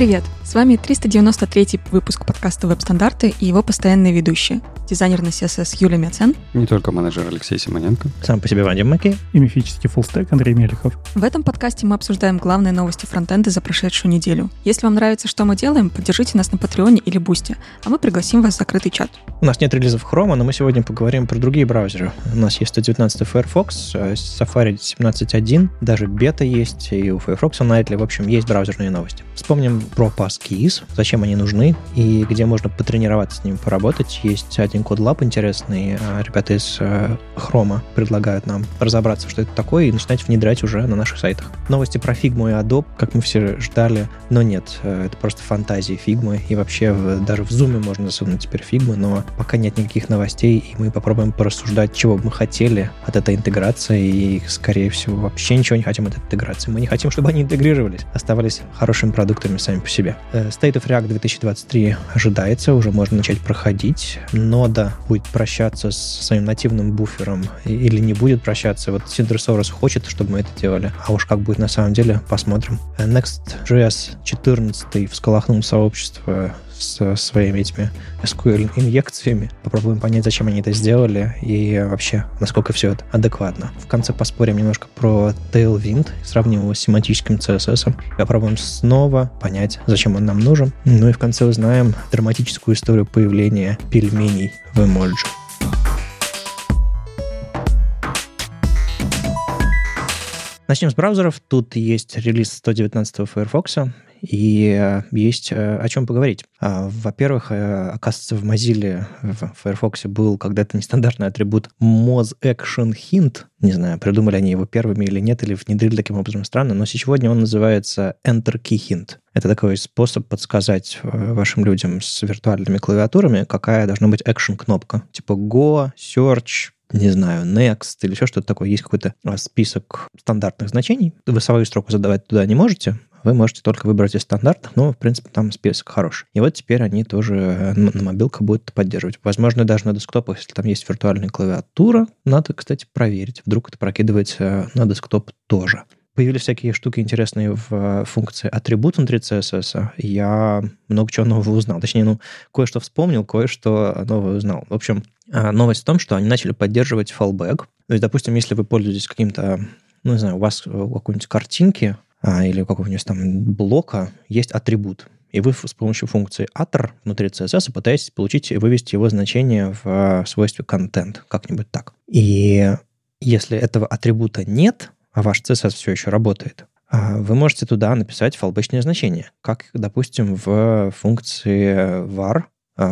привет! С вами 393 выпуск подкаста «Веб-стандарты» и его постоянные ведущие. Дизайнер на CSS Юлия Мяцен. Не только менеджер Алексей Симоненко. Сам по себе Вадим Маки. И мифический фуллстек Андрей Мелехов. В этом подкасте мы обсуждаем главные новости фронтенда за прошедшую неделю. Если вам нравится, что мы делаем, поддержите нас на Patreon е или Бусте, а мы пригласим вас в закрытый чат. У нас нет релизов Chrome, но мы сегодня поговорим про другие браузеры. У нас есть 119 Firefox, э, Safari 17.1, даже бета есть, и у Firefox Nightly, в общем, есть браузерные новости. Вспомним про Passkeys, зачем они нужны и где можно потренироваться с ними, поработать. Есть один один code lab интересный. А, ребята из э, Chrome предлагают нам разобраться, что это такое, и начинать внедрять уже на наших сайтах. Новости про Figma и Adobe, как мы все ждали, но нет, э, это просто фантазии Figma, и вообще даже в Zoom можно засунуть теперь Figma, но пока нет никаких новостей, и мы попробуем порассуждать, чего бы мы хотели от этой интеграции, и, скорее всего, вообще ничего не хотим от этой интеграции. Мы не хотим, чтобы они интегрировались, оставались хорошими продуктами сами по себе. Э, State of React 2023 ожидается, уже можно начать проходить, но нода будет прощаться с своим нативным буфером или не будет прощаться. Вот Synthesors хочет, чтобы мы это делали. А уж как будет на самом деле, посмотрим. Next.js 14 всколохнул сообщество с своими этими SQL-инъекциями. Попробуем понять, зачем они это сделали и вообще, насколько все это адекватно. В конце поспорим немножко про Tailwind, сравним его с семантическим CSS. Попробуем снова понять, зачем он нам нужен. Ну и в конце узнаем драматическую историю появления пельменей в эмоджи. Начнем с браузеров. Тут есть релиз 119 Firefox. И э, есть э, о чем поговорить. А, во-первых, э, оказывается, в Mozilla, в Firefox был когда-то нестандартный атрибут Moz Action Hint. Не знаю, придумали они его первыми или нет, или внедрили таким образом странно, но сегодня он называется Enter Key Hint. Это такой способ подсказать вашим людям с виртуальными клавиатурами, какая должна быть action-кнопка. Типа Go, Search, не знаю, next или еще что-то такое. Есть какой-то список стандартных значений. Вы свою строку задавать туда не можете, вы можете только выбрать из стандартных, но, в принципе, там список хороший. И вот теперь они тоже э, на мобилках будут поддерживать. Возможно, даже на десктопах, если там есть виртуальная клавиатура, надо, кстати, проверить. Вдруг это прокидывается на десктоп тоже появились всякие штуки интересные в э, функции атрибут внутри CSS. Я много чего нового узнал. Точнее, ну, кое-что вспомнил, кое-что новое узнал. В общем, э, новость в том, что они начали поддерживать fallback. То есть, допустим, если вы пользуетесь каким-то, ну, не знаю, у вас какой-нибудь картинки, или у какого-нибудь там блока есть атрибут, и вы с помощью функции attr внутри CSS пытаетесь получить и вывести его значение в а, свойстве content, как-нибудь так. И если этого атрибута нет, а ваш CSS все еще работает, а, вы можете туда написать фалбэчное значение, как, допустим, в функции var а,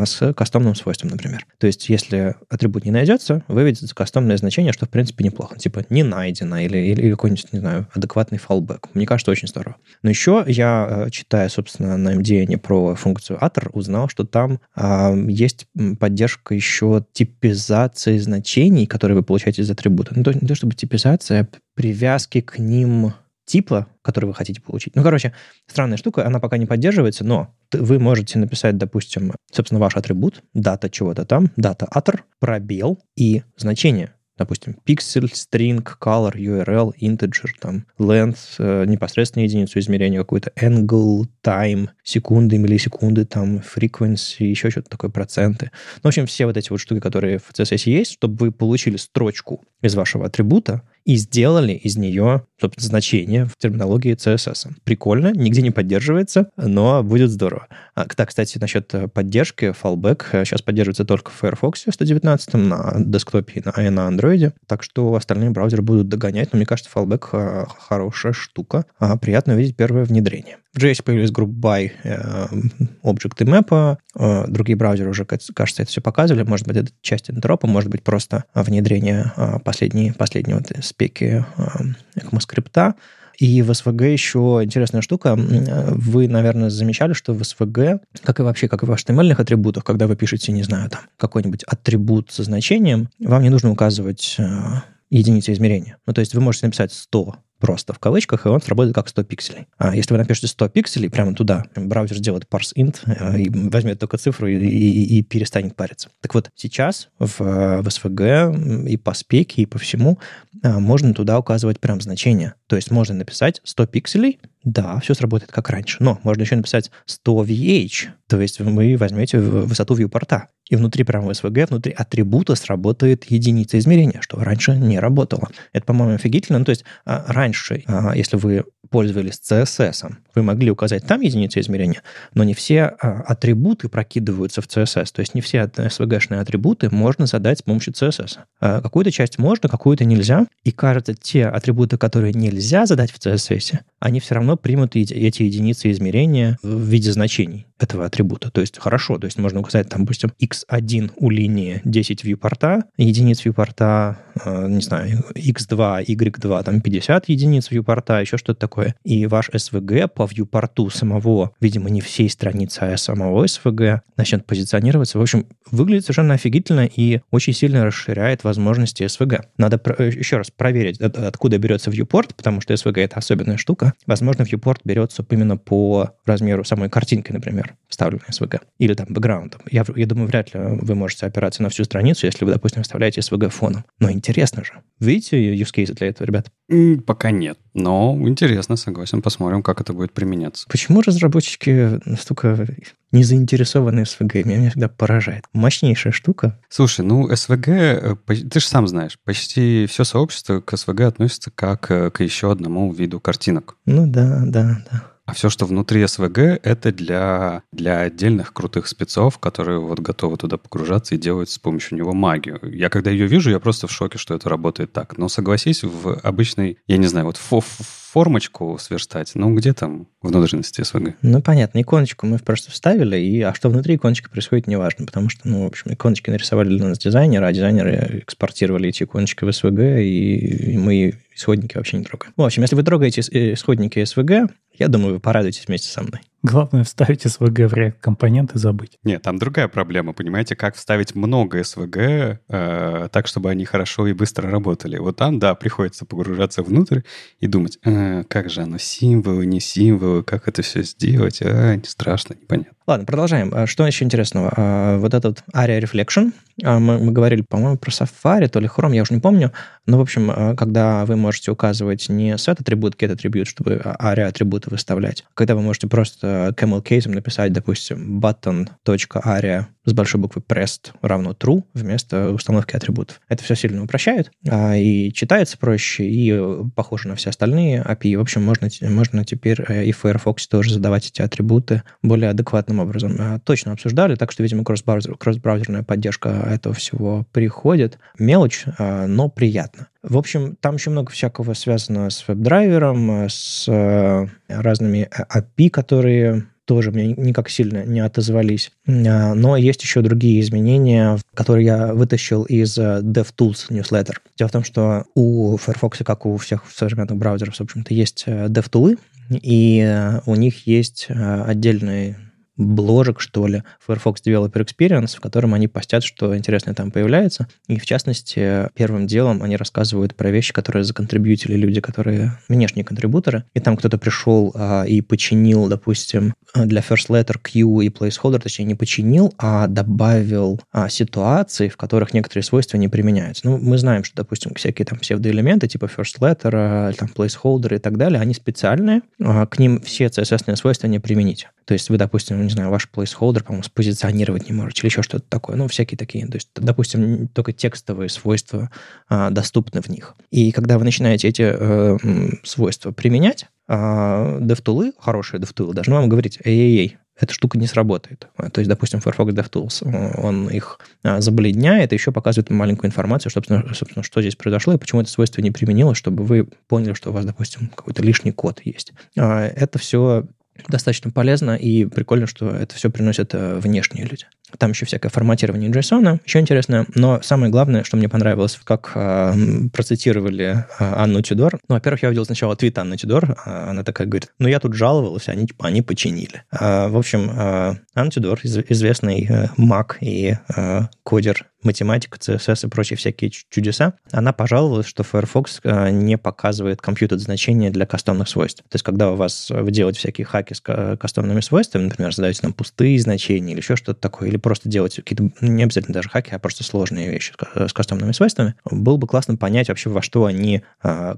с кастомным свойством, например. То есть, если атрибут не найдется, выведется кастомное значение, что, в принципе, неплохо. Типа, не найдено или, или, какой-нибудь, не знаю, адекватный fallback. Мне кажется, очень здорово. Но еще я, э, читая, собственно, на MDN про функцию attr, узнал, что там а, есть поддержка еще типизации значений, которые вы получаете из атрибута. Ну, то, не то чтобы типизация, а привязки к ним типа, который вы хотите получить. Ну, короче, странная штука, она пока не поддерживается, но вы можете написать, допустим, собственно, ваш атрибут, дата чего-то там, дата attr, пробел и значение допустим, pixel, string, color, URL, integer, там, length, э, непосредственно единицу измерения какую-то, angle, time, секунды, миллисекунды, там, frequency, еще что-то такое, проценты. Ну, в общем, все вот эти вот штуки, которые в CSS есть, чтобы вы получили строчку из вашего атрибута, и сделали из нее, собственно, значение в терминологии CSS. Прикольно, нигде не поддерживается, но будет здорово. А, да, кстати, насчет э, поддержки, fallback сейчас э, поддерживается только в Firefox 119 на десктопе и на Android, так что остальные браузеры будут догонять, но мне кажется, fallback э, хорошая штука. Приятно увидеть первое внедрение. В JS появились группы by Object и Map, другие браузеры уже, кажется, это все показывали, может быть, это часть энтропа, может быть, просто внедрение последней, последнего спеки ECMAScript. И в SVG еще интересная штука. Вы, наверное, замечали, что в SVG, как и вообще, как и в HTML атрибутах, когда вы пишете, не знаю, там, какой-нибудь атрибут со значением, вам не нужно указывать э, единицы измерения. Ну, то есть вы можете написать 100 просто в кавычках, и он сработает как 100 пикселей. А если вы напишете 100 пикселей прямо туда, браузер сделает parse int э, и возьмет только цифру и, и, и перестанет париться. Так вот, сейчас в, в SVG и по спеке, и по всему а, можно туда указывать прям значение. То есть можно написать 100 пикселей, да, все сработает как раньше. Но можно еще написать 100 VH, то есть вы возьмете высоту вьюпорта. И внутри прямо SVG, внутри атрибута сработает единица измерения, что раньше не работало. Это, по-моему, офигительно. Ну, то есть а, раньше, а, если вы пользовались CSS, вы могли указать там единицу измерения, но не все атрибуты прокидываются в CSS. То есть не все SVG-шные атрибуты можно задать с помощью CSS. Какую-то часть можно, какую-то нельзя. И кажется, те атрибуты, которые нельзя задать в CSS, они все равно примут эти единицы измерения в виде значений этого атрибута. То есть хорошо, то есть можно указать, там, допустим, x1 у линии 10 вьюпорта, единиц вьюпорта, э, не знаю, x2, y2, там 50 единиц вьюпорта, еще что-то такое. И ваш SVG по вьюпорту самого, видимо, не всей страницы, а самого SVG начнет позиционироваться. В общем, выглядит совершенно офигительно и очень сильно расширяет возможности SVG. Надо э, еще раз проверить, откуда берется viewport, потому что SVG — это особенная штука. Возможно, viewport берется именно по размеру самой картинки, например, вставленной SVG. Или там бэкграундом. Я, я думаю, вряд ли вы можете опираться на всю страницу, если вы, допустим, вставляете SVG фоном. Но интересно же. Видите use case для этого, ребят? Пока нет. Но интересно, согласен. Посмотрим, как это будет применяться. Почему разработчики настолько не заинтересованы в SVG? Меня всегда поражает. Мощнейшая штука. Слушай, ну SVG, э, ты же сам знаешь, почти все сообщество к SVG относится как э, к еще одному виду картинок. Ну да, да, да. А все, что внутри СВГ, это для, для отдельных крутых спецов, которые вот готовы туда погружаться и делают с помощью него магию. Я когда ее вижу, я просто в шоке, что это работает так. Но согласись, в обычной, я не знаю, вот фо формочку сверстать, ну где там внутренности СВГ? Ну понятно, иконочку мы просто вставили, и, а что внутри иконочки происходит, неважно, потому что, ну, в общем, иконочки нарисовали для нас дизайнеры, а дизайнеры экспортировали эти иконочки в СВГ, и, и мы исходники вообще не трогаем. В общем, если вы трогаете исходники СВГ, я думаю, вы порадуетесь вместе со мной. Главное вставить SVG в React компоненты забыть. Нет, там другая проблема, понимаете, как вставить много SVG э, так, чтобы они хорошо и быстро работали. Вот там, да, приходится погружаться внутрь и думать, э, как же оно, символы, не символы, как это все сделать, а, не страшно, непонятно. Ладно, продолжаем. А что еще интересного? А, вот этот ARIA Reflection, а, мы, мы говорили, по-моему, про Safari, то ли Chrome, я уже не помню. Но, в общем, когда вы можете указывать не set атрибут, get атрибут, чтобы ARIA атрибуты выставлять, когда вы можете просто camel case написать, допустим, button.aria с большой буквы pressed равно true вместо установки атрибутов. Это все сильно упрощает, и читается проще, и похоже на все остальные API. В общем, можно, можно теперь э, и в Firefox тоже задавать эти атрибуты более адекватным образом. А, точно обсуждали, так что, видимо, кросс-браузер, кросс-браузерная поддержка этого всего приходит. Мелочь, а, но приятно. В общем, там еще много всякого связано с веб-драйвером, с э, разными API, которые тоже мне никак сильно не отозвались. Но есть еще другие изменения, которые я вытащил из э, DevTools newsletter. Дело в том, что у Firefox, как у всех современных браузеров, в общем-то, есть э, DevTools, и у них есть отдельный бложек, что ли, Firefox Developer Experience, в котором они постят, что интересное там появляется. И, в частности, первым делом они рассказывают про вещи, которые законтрибьютили люди, которые внешние контрибуторы. И там кто-то пришел а, и починил, допустим, для First Letter Q и Placeholder, точнее, не починил, а добавил а, ситуации, в которых некоторые свойства не применяются. Ну, мы знаем, что, допустим, всякие там псевдоэлементы, типа First Letter, а, там Placeholder и так далее, они специальные, а, к ним все CSS-ные свойства не применить. То есть вы, допустим, не знаю, ваш placeholder, по-моему, спозиционировать не можете или еще что-то такое. Ну, всякие такие. То есть, допустим, только текстовые свойства а, доступны в них. И когда вы начинаете эти э, свойства применять, а, DevTools, хорошие DevTools, должны вам говорить, эй-эй-эй, эта штука не сработает. То есть, допустим, Firefox DevTools, он их а, забледняет и еще показывает маленькую информацию, собственно, собственно, что здесь произошло и почему это свойство не применилось, чтобы вы поняли, что у вас, допустим, какой-то лишний код есть. А, это все достаточно полезно и прикольно, что это все приносят э, внешние люди. Там еще всякое форматирование JSON, еще интересно, но самое главное, что мне понравилось, как э, процитировали э, Анну Тюдор. Ну, во-первых, я увидел сначала твит Анны Тюдор, э, она такая говорит, ну, я тут жаловалась, они, типа, они починили. Э, в общем, э, Анна Тюдор, из, известный э, маг и э, кодер математика, CSS и прочие всякие чудеса, она пожаловалась, что Firefox э, не показывает компьютер значения для кастомных свойств. То есть, когда у вас вы делаете всякие хаки с кастомными свойствами, например, задаете там пустые значения или еще что-то такое, или просто делаете какие-то, не обязательно даже хаки, а просто сложные вещи с кастомными свойствами, было бы классно понять вообще, во что они э,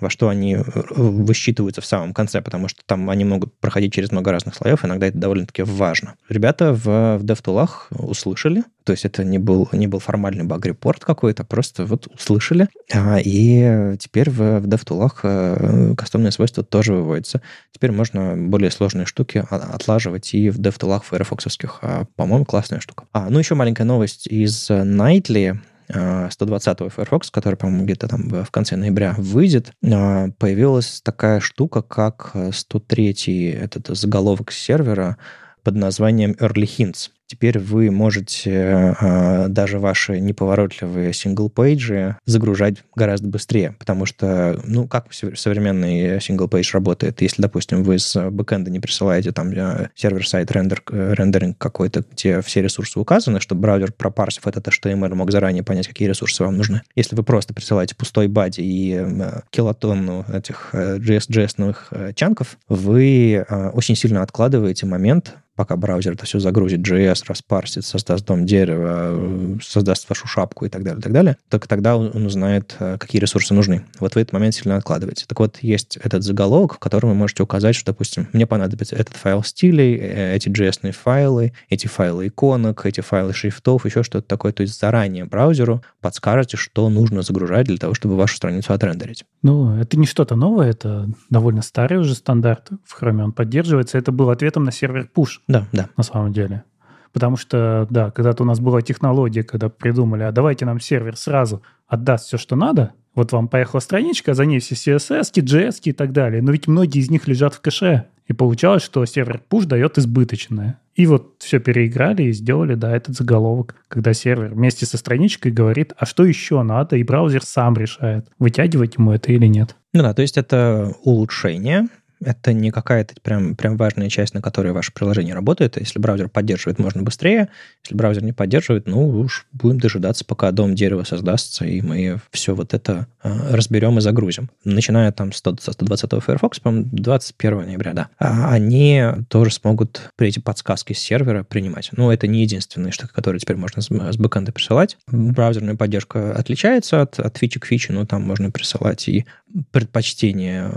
во что они высчитываются в самом конце, потому что там они могут проходить через много разных слоев, иногда это довольно-таки важно. Ребята в, в DevTools услышали, то есть это не был, не был формальный баг-репорт какой-то, просто вот услышали, а, и теперь в, в DevTools э, кастомные свойства тоже выводятся. Теперь можно более сложные штуки отлаживать и в файрфоксовских. А, по-моему, классная штука. А, ну, еще маленькая новость из Nightly. 120-го Firefox, который, по-моему, где-то там в конце ноября выйдет, а, появилась такая штука, как 103-й этот заголовок сервера под названием Early Hints. Теперь вы можете э, даже ваши неповоротливые single page и загружать гораздо быстрее, потому что, ну, как современный single page работает? Если, допустим, вы с бэкэнда не присылаете там э, server-side рендер, рендеринг какой-то, где все ресурсы указаны, чтобы браузер, пропарсив этот HTML, мог заранее понять, какие ресурсы вам нужны. Если вы просто присылаете пустой body и э, килотонну этих э, JS-новых чанков, вы очень сильно откладываете момент, пока браузер это все загрузит, JS распарсит, создаст дом дерева, создаст вашу шапку и так далее, и так далее, только тогда он узнает, э, какие ресурсы нужны. Вот в этот момент сильно откладываете. Так вот, есть этот заголовок, в котором вы можете указать, что, допустим, мне понадобится этот файл стилей, э, эти JS файлы, эти файлы иконок, эти файлы шрифтов, еще что-то такое. То есть заранее браузеру подскажете, что нужно загружать для того, чтобы вашу страницу отрендерить. Ну, это не что-то новое, это довольно старый уже стандарт. В Chrome он поддерживается. Это был ответом на сервер push. Да, да. На самом деле. Потому что, да, когда-то у нас была технология, когда придумали, а давайте нам сервер сразу отдаст все, что надо, вот вам поехала страничка, за ней все CSS, JS и так далее. Но ведь многие из них лежат в кэше. И получалось, что сервер push дает избыточное. И вот все переиграли и сделали, да, этот заголовок, когда сервер вместе со страничкой говорит, а что еще надо, и браузер сам решает, вытягивать ему это или нет. Ну да, то есть это улучшение, это не какая-то прям, прям важная часть, на которой ваше приложение работает. Если браузер поддерживает, можно быстрее. Если браузер не поддерживает, ну уж будем дожидаться, пока дом дерева создастся, и мы все вот это э, разберем и загрузим. Начиная там с 120 Firefox, по-моему, 21 ноября, да. А они тоже смогут при эти подсказки с сервера принимать. Но это не единственная штука, которую теперь можно с, с бэкэнда присылать. Браузерная поддержка отличается от, от фичи к фиче, но там можно присылать и предпочтения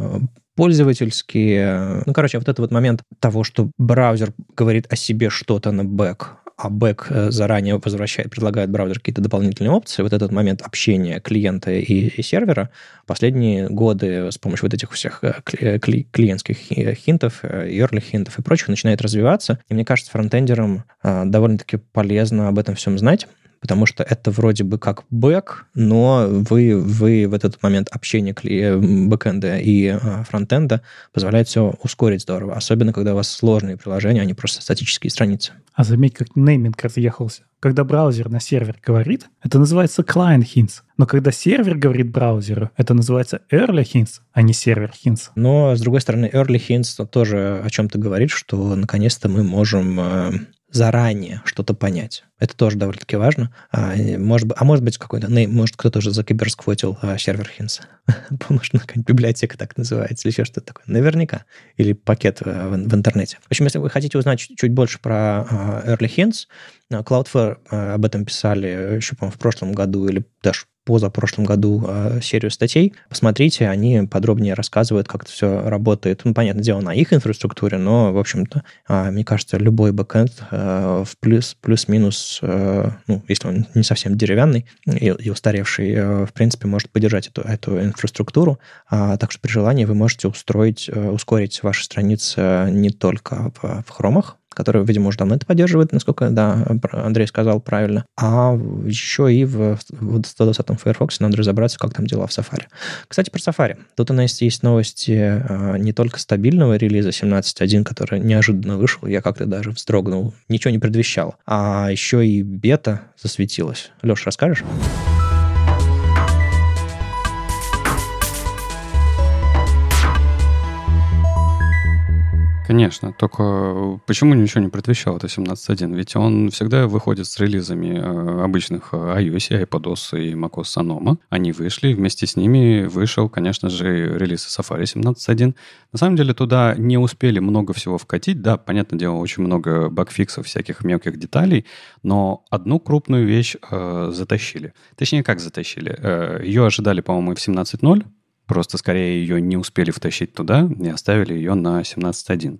пользовательские. Ну, короче, вот этот вот момент того, что браузер говорит о себе что-то на бэк, а бэк э, заранее возвращает, предлагает браузер какие-то дополнительные опции, вот этот момент общения клиента и, и сервера последние годы с помощью вот этих всех э, кли, кли, клиентских хинтов, early hint ов и прочих начинает развиваться. И мне кажется, фронтендерам э, довольно-таки полезно об этом всем знать, потому что это вроде бы как бэк, но вы, вы в этот момент общения бэкэнда и а, фронтенда позволяет все ускорить здорово, особенно когда у вас сложные приложения, а не просто статические страницы. А заметь, как нейминг разъехался. Когда браузер на сервер говорит, это называется client hints. Но когда сервер говорит браузеру, это называется early hints, а не сервер hints. Но, с другой стороны, early hints тоже о чем-то говорит, что наконец-то мы можем э, заранее что-то понять. Это тоже довольно-таки важно. А может, а может быть, какой-то, может, кто-то уже закиберсквотил а, сервер Hints. может, какая-нибудь библиотека так называется, или еще что-то такое. Наверняка. Или пакет а, в, в интернете. В общем, если вы хотите узнать чуть, чуть больше про а, Early Hints, Cloudflare а, об этом писали еще, по-моему, в прошлом году или даже позапрошлом году э, серию статей. Посмотрите, они подробнее рассказывают, как это все работает. Ну, понятное дело, на их инфраструктуре, но, в общем-то, э, мне кажется, любой бэкэнд э, в плюс, плюс-минус, э, ну, если он не совсем деревянный и, и устаревший, э, в принципе, может поддержать эту, эту инфраструктуру. А, так что при желании вы можете устроить, э, ускорить ваши страницы не только в, в хромах, который, видимо, уже давно это поддерживает, насколько, да, Андрей сказал правильно. А еще и в, в 120-м Firefox надо разобраться, как там дела в Safari. Кстати, про Safari. Тут у нас есть новости а, не только стабильного релиза 17.1, который неожиданно вышел, я как-то даже вздрогнул, ничего не предвещал, а еще и бета засветилась. Леш, расскажешь? Конечно, только почему ничего не предвещал это 17.1? Ведь он всегда выходит с релизами э, обычных iOS, iPadOS и macOS Sonoma. Они вышли, вместе с ними вышел, конечно же, релиз Safari 17.1. На самом деле туда не успели много всего вкатить. Да, понятное дело, очень много багфиксов, всяких мелких деталей, но одну крупную вещь э, затащили. Точнее, как затащили? Э, ее ожидали, по-моему, в 17.0, Просто скорее ее не успели втащить туда и оставили ее на 17.1.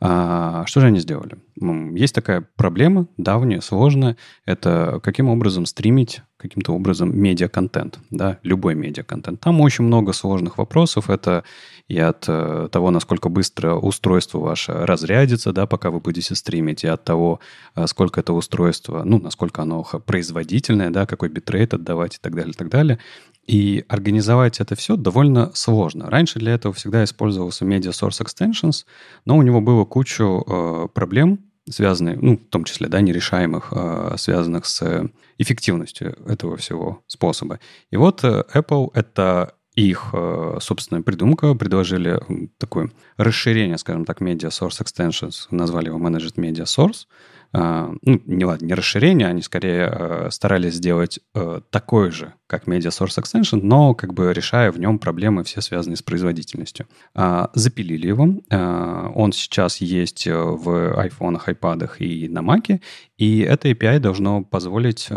А, что же они сделали? Есть такая проблема, давняя, сложная. Это каким образом стримить каким-то образом медиа-контент, да, любой медиа-контент. Там очень много сложных вопросов. Это и от э, того, насколько быстро устройство ваше разрядится, да, пока вы будете стримить, и от того, э, сколько это устройство, ну, насколько оно производительное, да, какой битрейт отдавать и так далее, и так далее. И организовать это все довольно сложно. Раньше для этого всегда использовался Media Source Extensions, но у него было кучу э, проблем, связанных, ну, в том числе, да, нерешаемых, э, связанных с эффективностью этого всего способа. И вот э, Apple — это их э, собственная придумка, предложили такое расширение, скажем так, Media Source Extensions, назвали его Managed Media Source — а, ну, не ладно, не расширение, они скорее э, старались сделать э, такой же, как Media Source Extension, но как бы решая в нем проблемы все связанные с производительностью. А, запилили его. А, он сейчас есть э, в айфонах, айпадах и на Маке, и это API должно позволить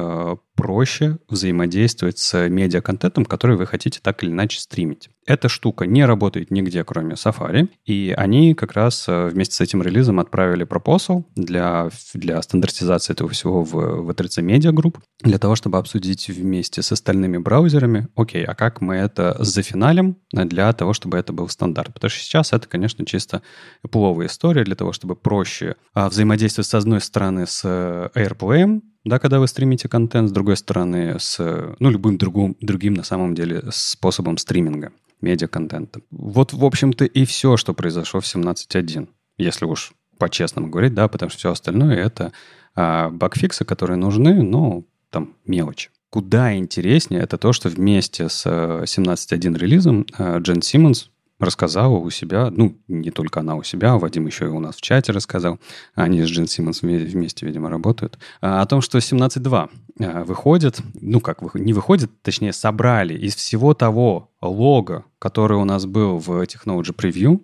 проще взаимодействовать с медиа-контентом, который вы хотите так или иначе стримить. Эта штука не работает нигде, кроме Safari, и они как раз э, вместе с этим релизом отправили пропосал для, для стандартизации этого всего в, в E3C Media Group, для того, чтобы обсудить вместе с остальными браузерами, окей, а как мы это зафиналим для того, чтобы это был стандарт. Потому что сейчас это, конечно, чисто пловая история для того, чтобы проще а, взаимодействовать с одной стороны с э, AirPlay, да, когда вы стримите контент, с другой стороны, с, ну, любым другим, другим, на самом деле, способом стриминга медиа-контента. Вот, в общем-то, и все, что произошло в 17.1, если уж по-честному говорить, да, потому что все остальное — это а, багфиксы, которые нужны, но там мелочи. Куда интереснее это то, что вместе с 17.1 релизом а, Джен Симмонс рассказала у себя, ну, не только она у себя, а Вадим еще и у нас в чате рассказал, они с Джин Симмонс вместе, видимо, работают, а, о том, что 17.2 а, выходит, ну, как не выходит, точнее, собрали из всего того лога, который у нас был в Technology Preview,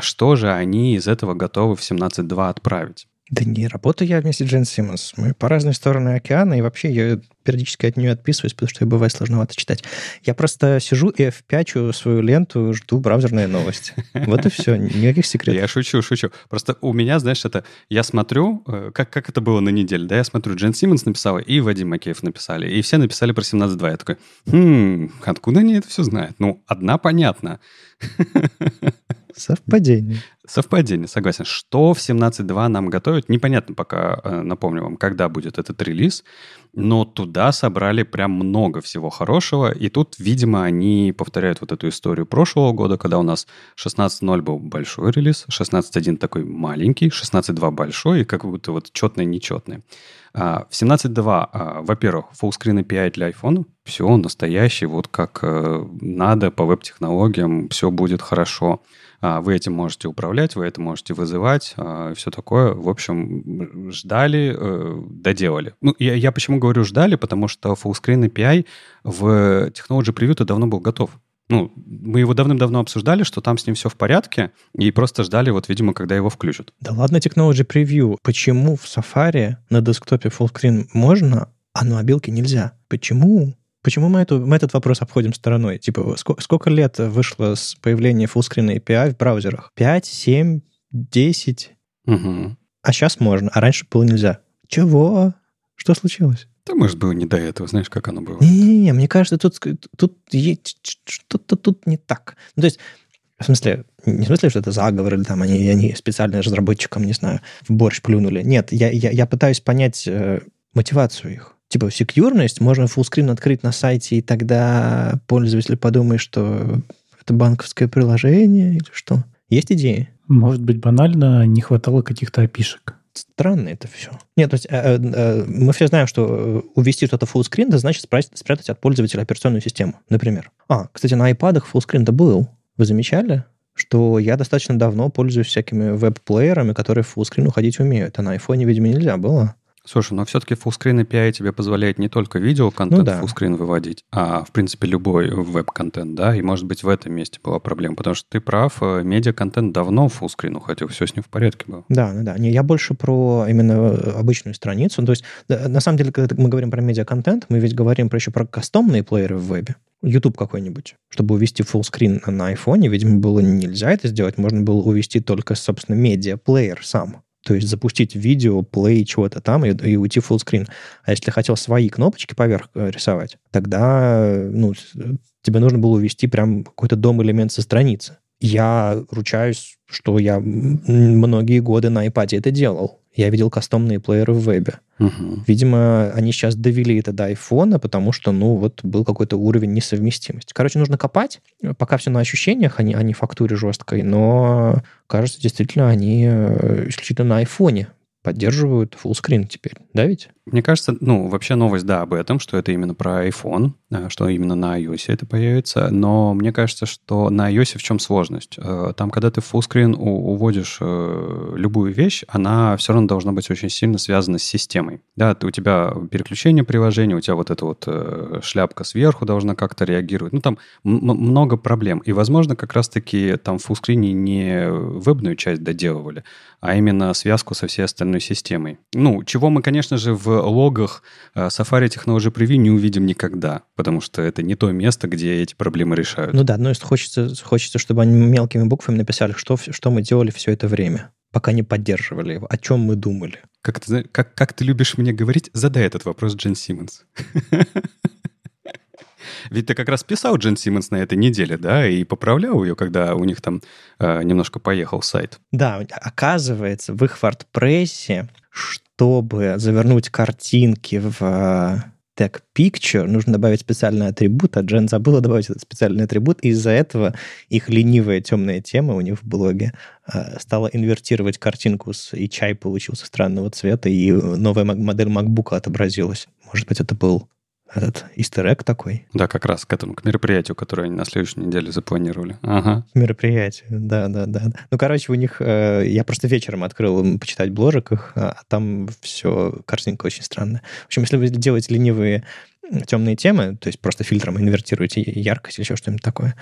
что же они из этого готовы в 17.2 отправить. Да не работаю я вместе с Джен Симмонс. Мы по разные стороны океана, и вообще я периодически от нее отписываюсь, потому что бывает сложновато читать. Я просто сижу и f свою ленту, жду браузерные новости. Вот и все, никаких секретов. Я шучу, шучу. Просто у меня, знаешь, это... Я смотрю, э, как, как это было на неделе, да, я смотрю, Джен Симмонс написала, и Вадим Макеев написали, и все написали про 17.2. Я такой, хм, откуда они это все знают? Ну, одна понятно. Совпадение. Совпадение, согласен. Что в 17.2 нам готовят, непонятно пока, э, напомню вам, когда будет этот релиз, но туда собрали прям много всего хорошего, и тут, видимо, они повторяют вот эту историю прошлого года, когда у нас 16.0 был большой релиз, 16.1 такой маленький, 16.2 большой, и как будто вот четный-нечетный. А, в 17.2, а, во-первых, fullscreen API для iPhone, все настоящий, вот как э, надо по веб-технологиям, все будет хорошо. Вы этим можете управлять, вы это можете вызывать, а, все такое. В общем, ждали, э, доделали. Ну, я, я почему говорю ждали, потому что fullscreen API в Technology Preview-то давно был готов. Ну, мы его давным-давно обсуждали, что там с ним все в порядке, и просто ждали, вот, видимо, когда его включат. Да ладно, Technology Preview. Почему в Safari на десктопе fullscreen можно, а на мобилке нельзя? Почему? Почему мы, эту, мы этот вопрос обходим стороной? Типа, сколько, сколько лет вышло с появления fullscreen API в браузерах? 5, 7, 10? Угу. А сейчас можно, а раньше было нельзя. Чего? Что случилось? Да, может, было не до этого, знаешь, как оно было. Не-не-не, мне кажется, тут, тут что-то тут не так. Ну, то есть, в смысле, не в смысле, что это заговор, или там они, они специально разработчикам, не знаю, в борщ плюнули. Нет, я, я, я пытаюсь понять э, мотивацию их типа секьюрность, можно фуллскрин открыть на сайте, и тогда пользователь подумает, что это банковское приложение или что. Есть идеи? Может быть, банально не хватало каких-то опишек. Странно это все. Нет, то есть э, э, мы все знаем, что э, увести что-то фуллскрин, это значит спрятать, спрятать от пользователя операционную систему, например. А, кстати, на iPad фуллскрин-то был. Вы замечали? что я достаточно давно пользуюсь всякими веб-плеерами, которые в фуллскрин уходить умеют, а на айфоне, видимо, нельзя было. Слушай, но все-таки fullscreen API тебе позволяет не только видео-контент Ну да. fullscreen выводить, а, в принципе, любой веб-контент, да, и, может быть, в этом месте была проблема, потому что ты прав, э, медиа-контент давно в fullscreen уходил, все с ним в порядке было. Да, да, да. Не, я больше про именно э, обычную страницу. То есть, да, на самом деле, когда мы говорим про медиа-контент, мы ведь говорим про еще про кастомные плееры в вебе. YouTube какой-нибудь. Чтобы увести fullscreen на айфоне, видимо, было нельзя это сделать. Можно было увести только, собственно, медиа-плеер сам. То есть запустить видео, плей, чего-то там и, и уйти в fullscreen. А если хотел свои кнопочки поверх э, рисовать, тогда э, ну, э, тебе нужно было увести прям какой-то дом-элемент со страницы. Я ручаюсь, что я многие годы на iPad это делал. Я видел кастомные плееры в вебе. Мгм. Видимо, они сейчас довели это до айфона, потому что, ну, вот был какой-то уровень несовместимости. Короче, нужно копать. Пока все на ощущениях, а не, а не фактуре жесткой. Но, кажется, действительно, они э, исключительно на айфоне поддерживают fullscreen теперь. Да ведь? Мне кажется, ну, вообще новость, да, об этом, что это именно про iPhone, а, что именно на iOS это появится, но мне кажется, что на iOS в чем сложность? Э, Там, когда ты в у- уводишь э, любую вещь, она все равно должна быть очень сильно связана с системой. Да, у тебя переключение приложения, у тебя вот эта вот э, шляпка сверху должна как-то реагировать. Ну, там много проблем. И, возможно, как раз-таки там в fullscreen не вебную часть доделывали, а именно связку со всей остальной системой. Ну, чего мы, конечно же, в логах э, Safari Technology Preview не увидим никогда, потому что это не то место, где эти проблемы решают. Ну да, но хочется, хочется, чтобы они мелкими буквами написали, что, что мы делали все это время, пока не поддерживали его, о чем мы думали. Как, ты, как, как ты любишь мне говорить, задай этот вопрос Джен Симмонс. Ведь ты как раз писал Джен Симмонс на этой неделе, да, и поправлял ее, когда у них там э, немножко поехал сайт. Да, оказывается, в их WordPress, чтобы завернуть картинки в э, Tag Picture, нужно добавить специальный атрибут, а Джен забыла добавить этот специальный атрибут, и из-за этого их ленивая темная тема у них в блоге э, стала инвертировать картинку, с, и чай получился странного цвета, и новая модель MacBook отобразилась. Может быть, это был этот истер такой Да, как раз к этому, к мероприятию, которое они на следующей неделе запланировали. Ага. мероприятие. Да, да, да. Ну, короче, у них... э, я просто вечером открыл почитать бложек их, а а там все, картинка очень странная. В общем, если вы делаете ленивые темные темы, то есть просто фильтром инвертируете яркость или еще что-нибудь такое,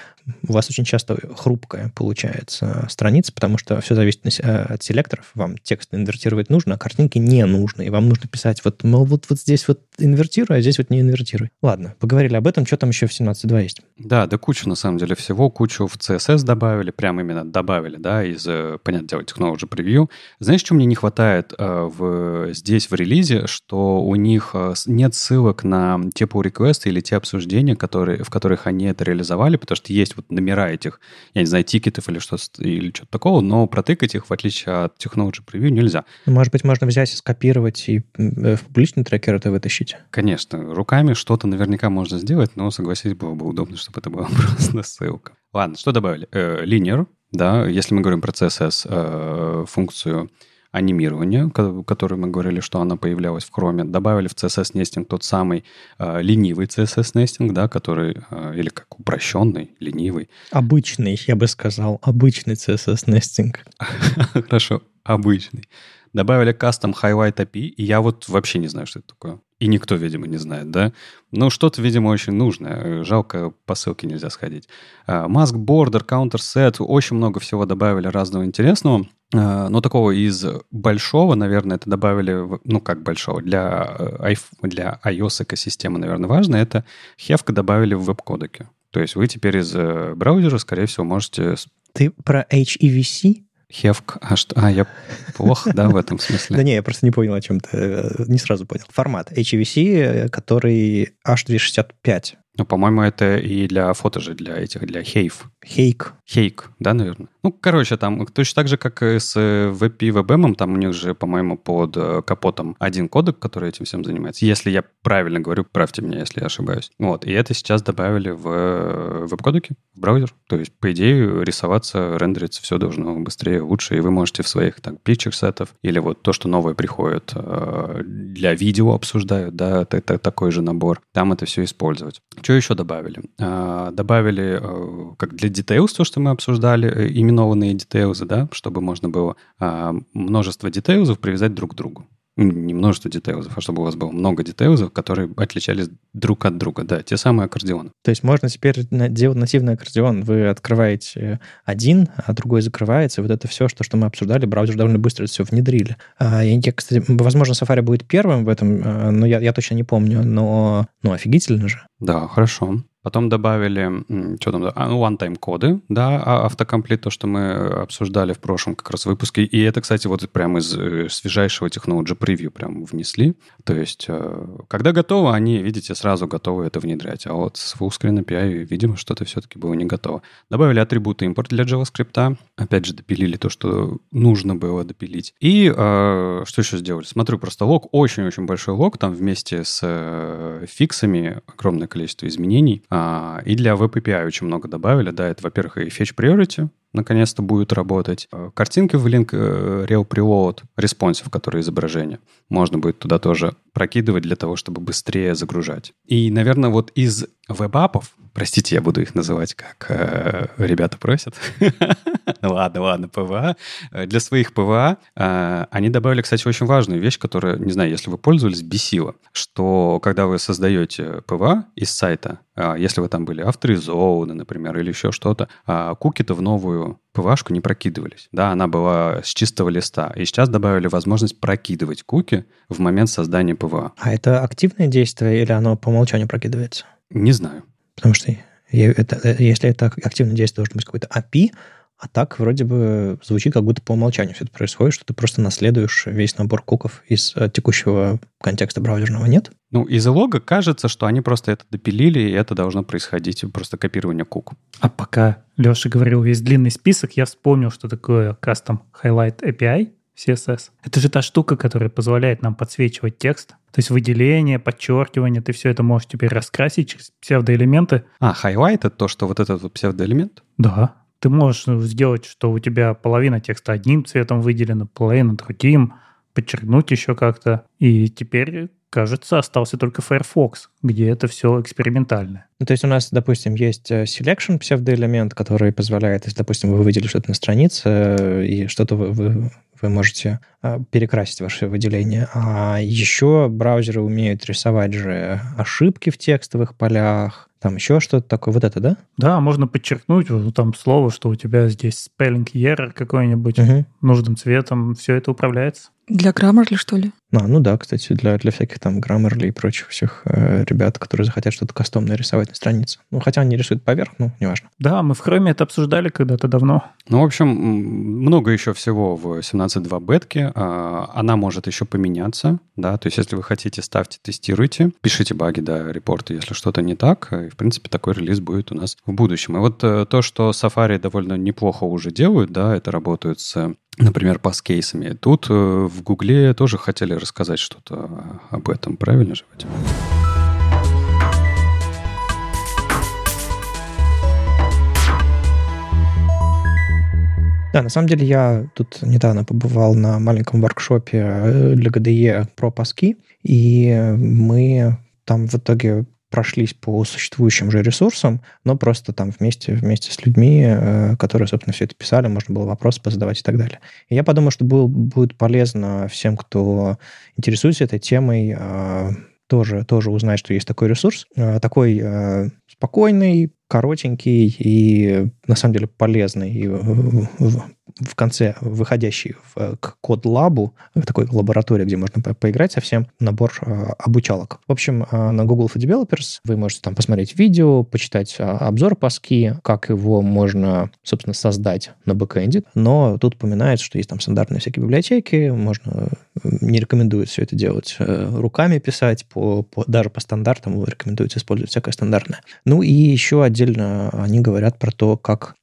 у вас очень часто хрупкая получается страница, потому что все зависит э, от селекторов. Вам текст инвертировать нужно, а картинки не нужно. И вам нужно писать вот, мол, вот, вот здесь вот инвертируй, а здесь вот не инвертируй. Ладно, поговорили об этом. Что там еще в 17.2 есть? Да, да кучу, на самом деле, всего. Кучу в CSS добавили, прям именно добавили, да, из, э, понятное дело, Technology Preview. Знаешь, что мне не хватает э, в, здесь в релизе? Что у них нет ссылок на те pull реквесты или те обсуждения, которые, в которых они это реализовали, потому что есть вот номера этих, я не знаю, тикетов или что-то или что-то такого, но протыкать их, в отличие от Technology Preview, нельзя. Ну, Может быть, можно взять и скопировать и э, в публичный трекер это вытащить? Конечно, руками что-то наверняка можно сделать, но, согласись, было бы удобно, чтобы это была просто ссылка. Ладно, что добавили? Э, Linear, да, если мы говорим про CSS, э, функцию анимирования, ко- которую мы говорили, что она появлялась в Chrome, добавили в CSS Nesting тот самый э, ленивый CSS Nesting, да, который, э, или как упрощенный, ленивый, Обычный, я бы сказал, обычный CSS нестинг. Хорошо, обычный. Добавили custom highlight API, и я вот вообще не знаю, что это такое. И никто, видимо, не знает, да? Ну, что-то, видимо, очень нужное. Жалко, по ссылке нельзя сходить. А, Mask Border, Counter очень много всего добавили разного интересного. А, Но такого из большого, наверное, это добавили, ну, как большого, для, э, для iOS-экосистемы, наверное, важно, это хевка добавили в веб-кодеке. То есть вы теперь из э, браузера, скорее всего, можете Ты про HEVC? Хевк, а что? А, я плохо, да, в этом Да смысле? не, я просто не понял, о чем ты. э, Не сразу понял. Формат HEVC, э, который H265. Ну, по-моему, это и для фото же, для этих, для хейв. Хейк. Хейк, да, наверное? Ну, короче, там точно так же, как и с VP и VBM, там у них же, по-моему, под э, капотом один кодек, который этим всем занимается. Если я правильно говорю, правьте меня, если я ошибаюсь. Вот, и это сейчас добавили в э, веб-кодеке, в браузер. То есть, по идее, рисоваться, рендериться все должно быстрее, лучше, и вы можете в своих там picture сетов или вот то, что новое приходит э, для видео обсуждают, да, это, это такой же набор, там это все использовать. Что еще добавили? А, добавили, э, как для details, то, что мы обсуждали, э, именованные details, да, чтобы можно было а, множество details привязать друг к другу не множество детейлзов, а чтобы у вас было много детейлзов, которые отличались друг от друга. Да, те самые аккордеоны. То есть можно теперь делать нативный аккордеон. Вы открываете один, а другой закрывается. И вот это все, что, что мы обсуждали, браузер довольно быстро это все внедрили. А, я, кстати, возможно, Safari будет первым в этом, а, но я, я точно не помню. Но ну, офигительно же. Да, хорошо. Потом добавили, что там, а, ну, one-time коды, да, а, autocomplete, то, что мы обсуждали в прошлом как раз выпуске. И это, кстати, вот прямо из э, свежайшего Technology Preview прям внесли. То есть, э, когда готово, они, видите, сразу готовы это внедрять. А вот с fullscreen API, видимо, что-то все-таки было не готово. Добавили атрибуты импорт для JavaScript. Опять же, допилили то, что нужно было допилить. И э, что еще сделали? Смотрю, просто лог, очень-очень большой лог, там вместе с э, фиксами огромное количество изменений. А, и для Web API очень много добавили. Да, это, во-первых, и Fetch Priority, наконец-то будет работать. А, картинки в link э, rel preload, responsive, который изображение. Можно будет туда тоже прокидывать для того, чтобы быстрее загружать. И, наверное, вот из web app ов, простите, я буду их называть, как э, ребята просят. ладно, ладно, ПВА. Э, для своих ПВА э, они добавили, кстати, очень важную вещь, которая, не знаю, если вы пользовались, бесила, что когда вы создаете ПВА из сайта, э, если вы там были авторизованы, например, или еще что-то, э, куки-то в новую ПВАшку не прокидывались. Да, она была с чистого листа. И сейчас добавили возможность прокидывать куки в момент создания ПВА. А это активное действие или оно по умолчанию прокидывается? Не знаю. Потому что это, э, если это активное действие, должен быть какой-то API, а так вроде бы звучит, как будто по умолчанию все это происходит, что ты просто наследуешь весь набор куков из э, текущего контекста браузерного, нет? Ну, из лога кажется, что они просто это допилили, и это должно происходить, просто копирование кук. А пока Леша говорил весь длинный список, я вспомнил, что такое Custom Highlight API, CSS. Это же та штука, которая позволяет нам подсвечивать текст. То есть выделение, подчеркивание, ты все это можешь теперь раскрасить через псевдоэлементы. А, highlight — это то, что вот этот вот псевдоэлемент? Да. Ты можешь сделать, что у тебя половина текста одним цветом выделена, половина другим, подчеркнуть еще как-то. И теперь кажется, остался только Firefox, где это все экспериментальное. Ну, то есть у нас, допустим, есть э, selection псевдоэлемент, который позволяет, если, допустим, вы выделили что-то на странице, э, и что-то вы, вы, вы можете э, перекрасить ваше выделение. А еще браузеры умеют рисовать же ошибки в текстовых полях, там еще что-то такое. Вот это, да? Да, можно подчеркнуть вот там слово, что у тебя здесь spelling error какой-нибудь угу. нужным цветом. Все это управляется. Для Grammarly, что ли? А, ну да, кстати, для, для всяких там Grammarly и прочих всех э, ребят, которые захотят что-то кастомное рисовать на странице. Ну, хотя они рисуют поверх, ну, неважно. Да, мы в Chrome это обсуждали когда-то давно. Ну, в общем, много еще всего в 17.2 бетке. А, она может еще поменяться, да, то есть если вы хотите, ставьте, тестируйте, пишите баги, да, репорты, если что-то не так. И, в принципе, такой релиз будет у нас в будущем. И вот э, то, что Safari довольно неплохо уже делают, да, это работают с например, по кейсами. Тут э, в Гугле тоже хотели рассказать что-то об этом, правильно же? Да, на самом деле я тут недавно побывал на маленьком воркшопе э, для GDE про паски, и мы там в итоге прошлись по существующим же ресурсам, но просто там вместе, вместе с людьми, э, которые, собственно, все это писали, можно было вопросы позадавать и так далее. И я подумал, что был, будет полезно всем, кто интересуется этой темой, э, тоже, тоже узнать, что есть такой ресурс, э, такой спокойный, коротенький и, на самом деле, полезный и в конце выходящий в, к code lab у, такой лаборатории, где можно по поиграть совсем, набор э, обучалок. В общем, э, на Google for Developers вы можете там посмотреть видео, почитать э, обзор passkey, как его можно, собственно, создать на бэкэнде. Но тут упоминается, что есть там стандартные всякие библиотеки, можно не рекомендуют все это делать руками писать, по, по, даже по стандартам рекомендуется использовать всякое стандартное. Ну и еще отдельно они говорят про то, как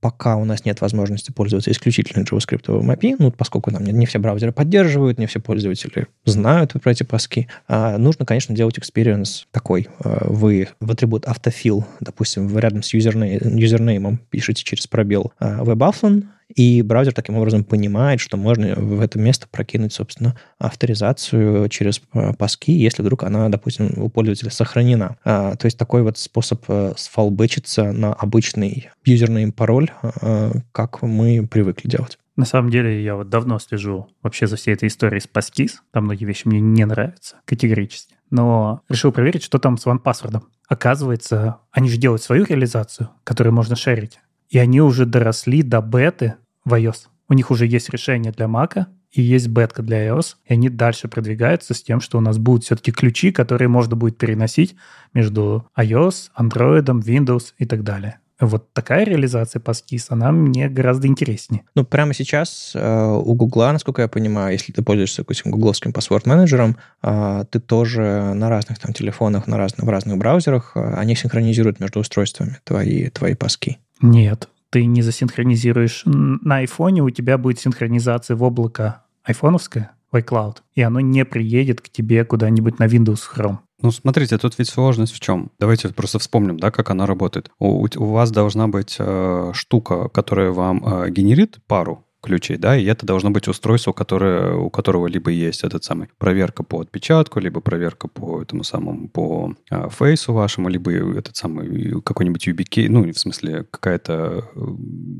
пока у нас нет возможности пользоваться пользоваться исключительно JavaScript API, ну, поскольку там не, не все браузеры поддерживают, не все пользователи знают про эти паски, а нужно, конечно, делать experience такой. А, вы в атрибут автофил, допустим, вы рядом с юзерней, юзернеймом пишете через пробел а, WebAuthn, И браузер таким образом понимает, что можно в это место прокинуть, собственно, авторизацию через э, паски, если вдруг она, допустим, у пользователя сохранена. А, то есть такой вот способ э, сфалбечиться на обычный юзерный пароль, э, как мы привыкли делать. На самом деле, я вот давно слежу вообще за всей этой историей с Passkey. Там многие вещи мне не нравятся категорически. Но решил проверить, что там с OnePassword. Оказывается, они же делают свою реализацию, которую можно шерить. И они уже доросли до беты в iOS. У них уже есть решение для Mac, и есть бетка для iOS, и они дальше продвигаются с тем, что у нас будут все-таки ключи, которые можно будет переносить между iOS, Android, Windows и так далее. Вот такая реализация PassKeys, она мне гораздо интереснее. Ну, прямо сейчас э, у Гугла, насколько я понимаю, если ты пользуешься каким гугловским паспорт-менеджером, э, ты тоже на разных там телефонах, на разных, в разных браузерах, э, они синхронизируют между устройствами твои, твои паски. Нет, ты не засинхронизируешь. На айфоне у тебя будет синхронизация в облако айфоновское, в iCloud, и оно не приедет к тебе куда-нибудь на Windows Chrome. Ну, смотрите, тут ведь сложность в чем? Давайте просто вспомним, да, как она работает. У, у вас должна быть э, штука, которая вам э, генерит пару ключей, да, и это должно быть устройство, которое, у которого либо есть этот самый проверка по отпечатку, либо проверка по этому самому, по а, фейсу вашему, либо этот самый какой-нибудь UBK, ну, в смысле, какая-то э,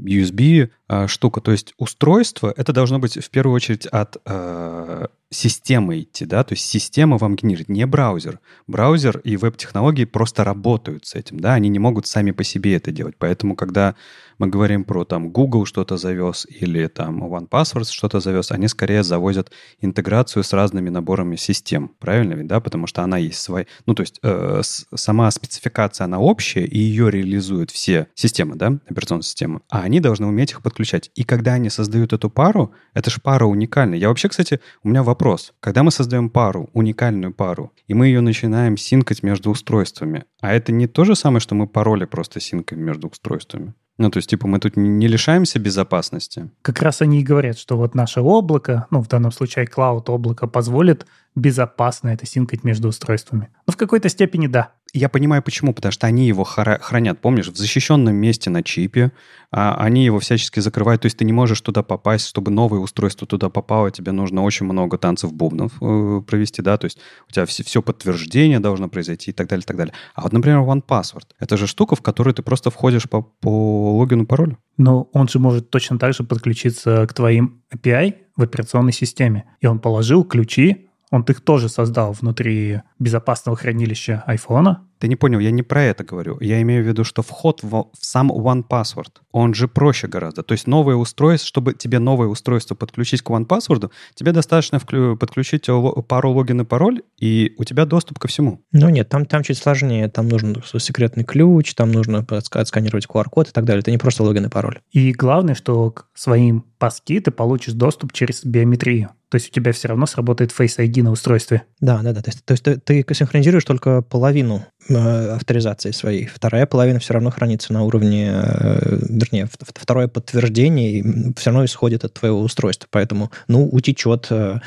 USB а, штука. То есть устройство, это должно быть в первую очередь от э, системы идти, да, то есть система вам генерит, не браузер. Браузер и веб-технологии просто работают с этим, да, они не могут сами по себе это делать. Поэтому, когда мы говорим про там Google что-то завез или там OnePassword что-то завез, они скорее завозят интеграцию с разными наборами систем, правильно ведь, да, потому что она есть своя, ну, то есть э, сама спецификация, она общая, и ее реализуют все системы, да, операционные системы, а они должны уметь их подключать. И когда они создают эту пару, это же пара уникальная. Я вообще, кстати, у меня вопрос. Когда мы создаем пару, уникальную пару, и мы ее начинаем синкать между устройствами, а это не то же самое, что мы пароли просто синкаем между устройствами? Ну, то есть, типа, мы тут не лишаемся безопасности. Как раз они и говорят, что вот наше облако, ну, в данном случае cloud облако, позволит безопасно это синкать между устройствами. Ну, в какой-то степени да. Я понимаю, почему. Потому что они его хранят, помнишь, в защищенном месте на чипе. А они его всячески закрывают. То есть ты не можешь туда попасть, чтобы новое устройство туда попало. Тебе нужно очень много танцев бубнов э, провести, да. То есть у тебя все, все подтверждение должно произойти и так далее, и так далее. А вот, например, OnePassword. Это же штука, в которую ты просто входишь по, по логину, паролю. Но он же может точно так же подключиться к твоим API в операционной системе. И он положил ключи он их тоже создал внутри безопасного хранилища айфона, ты не понял, я не про это говорю. Я имею в виду, что вход в, в сам OnePassword, он же проще гораздо. То есть новое устройство, чтобы тебе новое устройство подключить к OnePassword, тебе достаточно вклю, подключить пару логин и пароль, и у тебя доступ ко всему. Ну нет, там, там чуть сложнее. Там нужен секретный ключ, там нужно отсканировать QR-код и так далее. Это не просто логин и пароль. И главное, что к своим паски ты получишь доступ через биометрию. То есть у тебя все равно сработает Face ID на устройстве. Да, да, да. То есть, то есть ты, ты синхронизируешь только половину авторизации своей. Вторая половина все равно хранится на уровне, э, вернее, второе подтверждение все равно исходит от твоего устройства. Поэтому, ну, утечет э,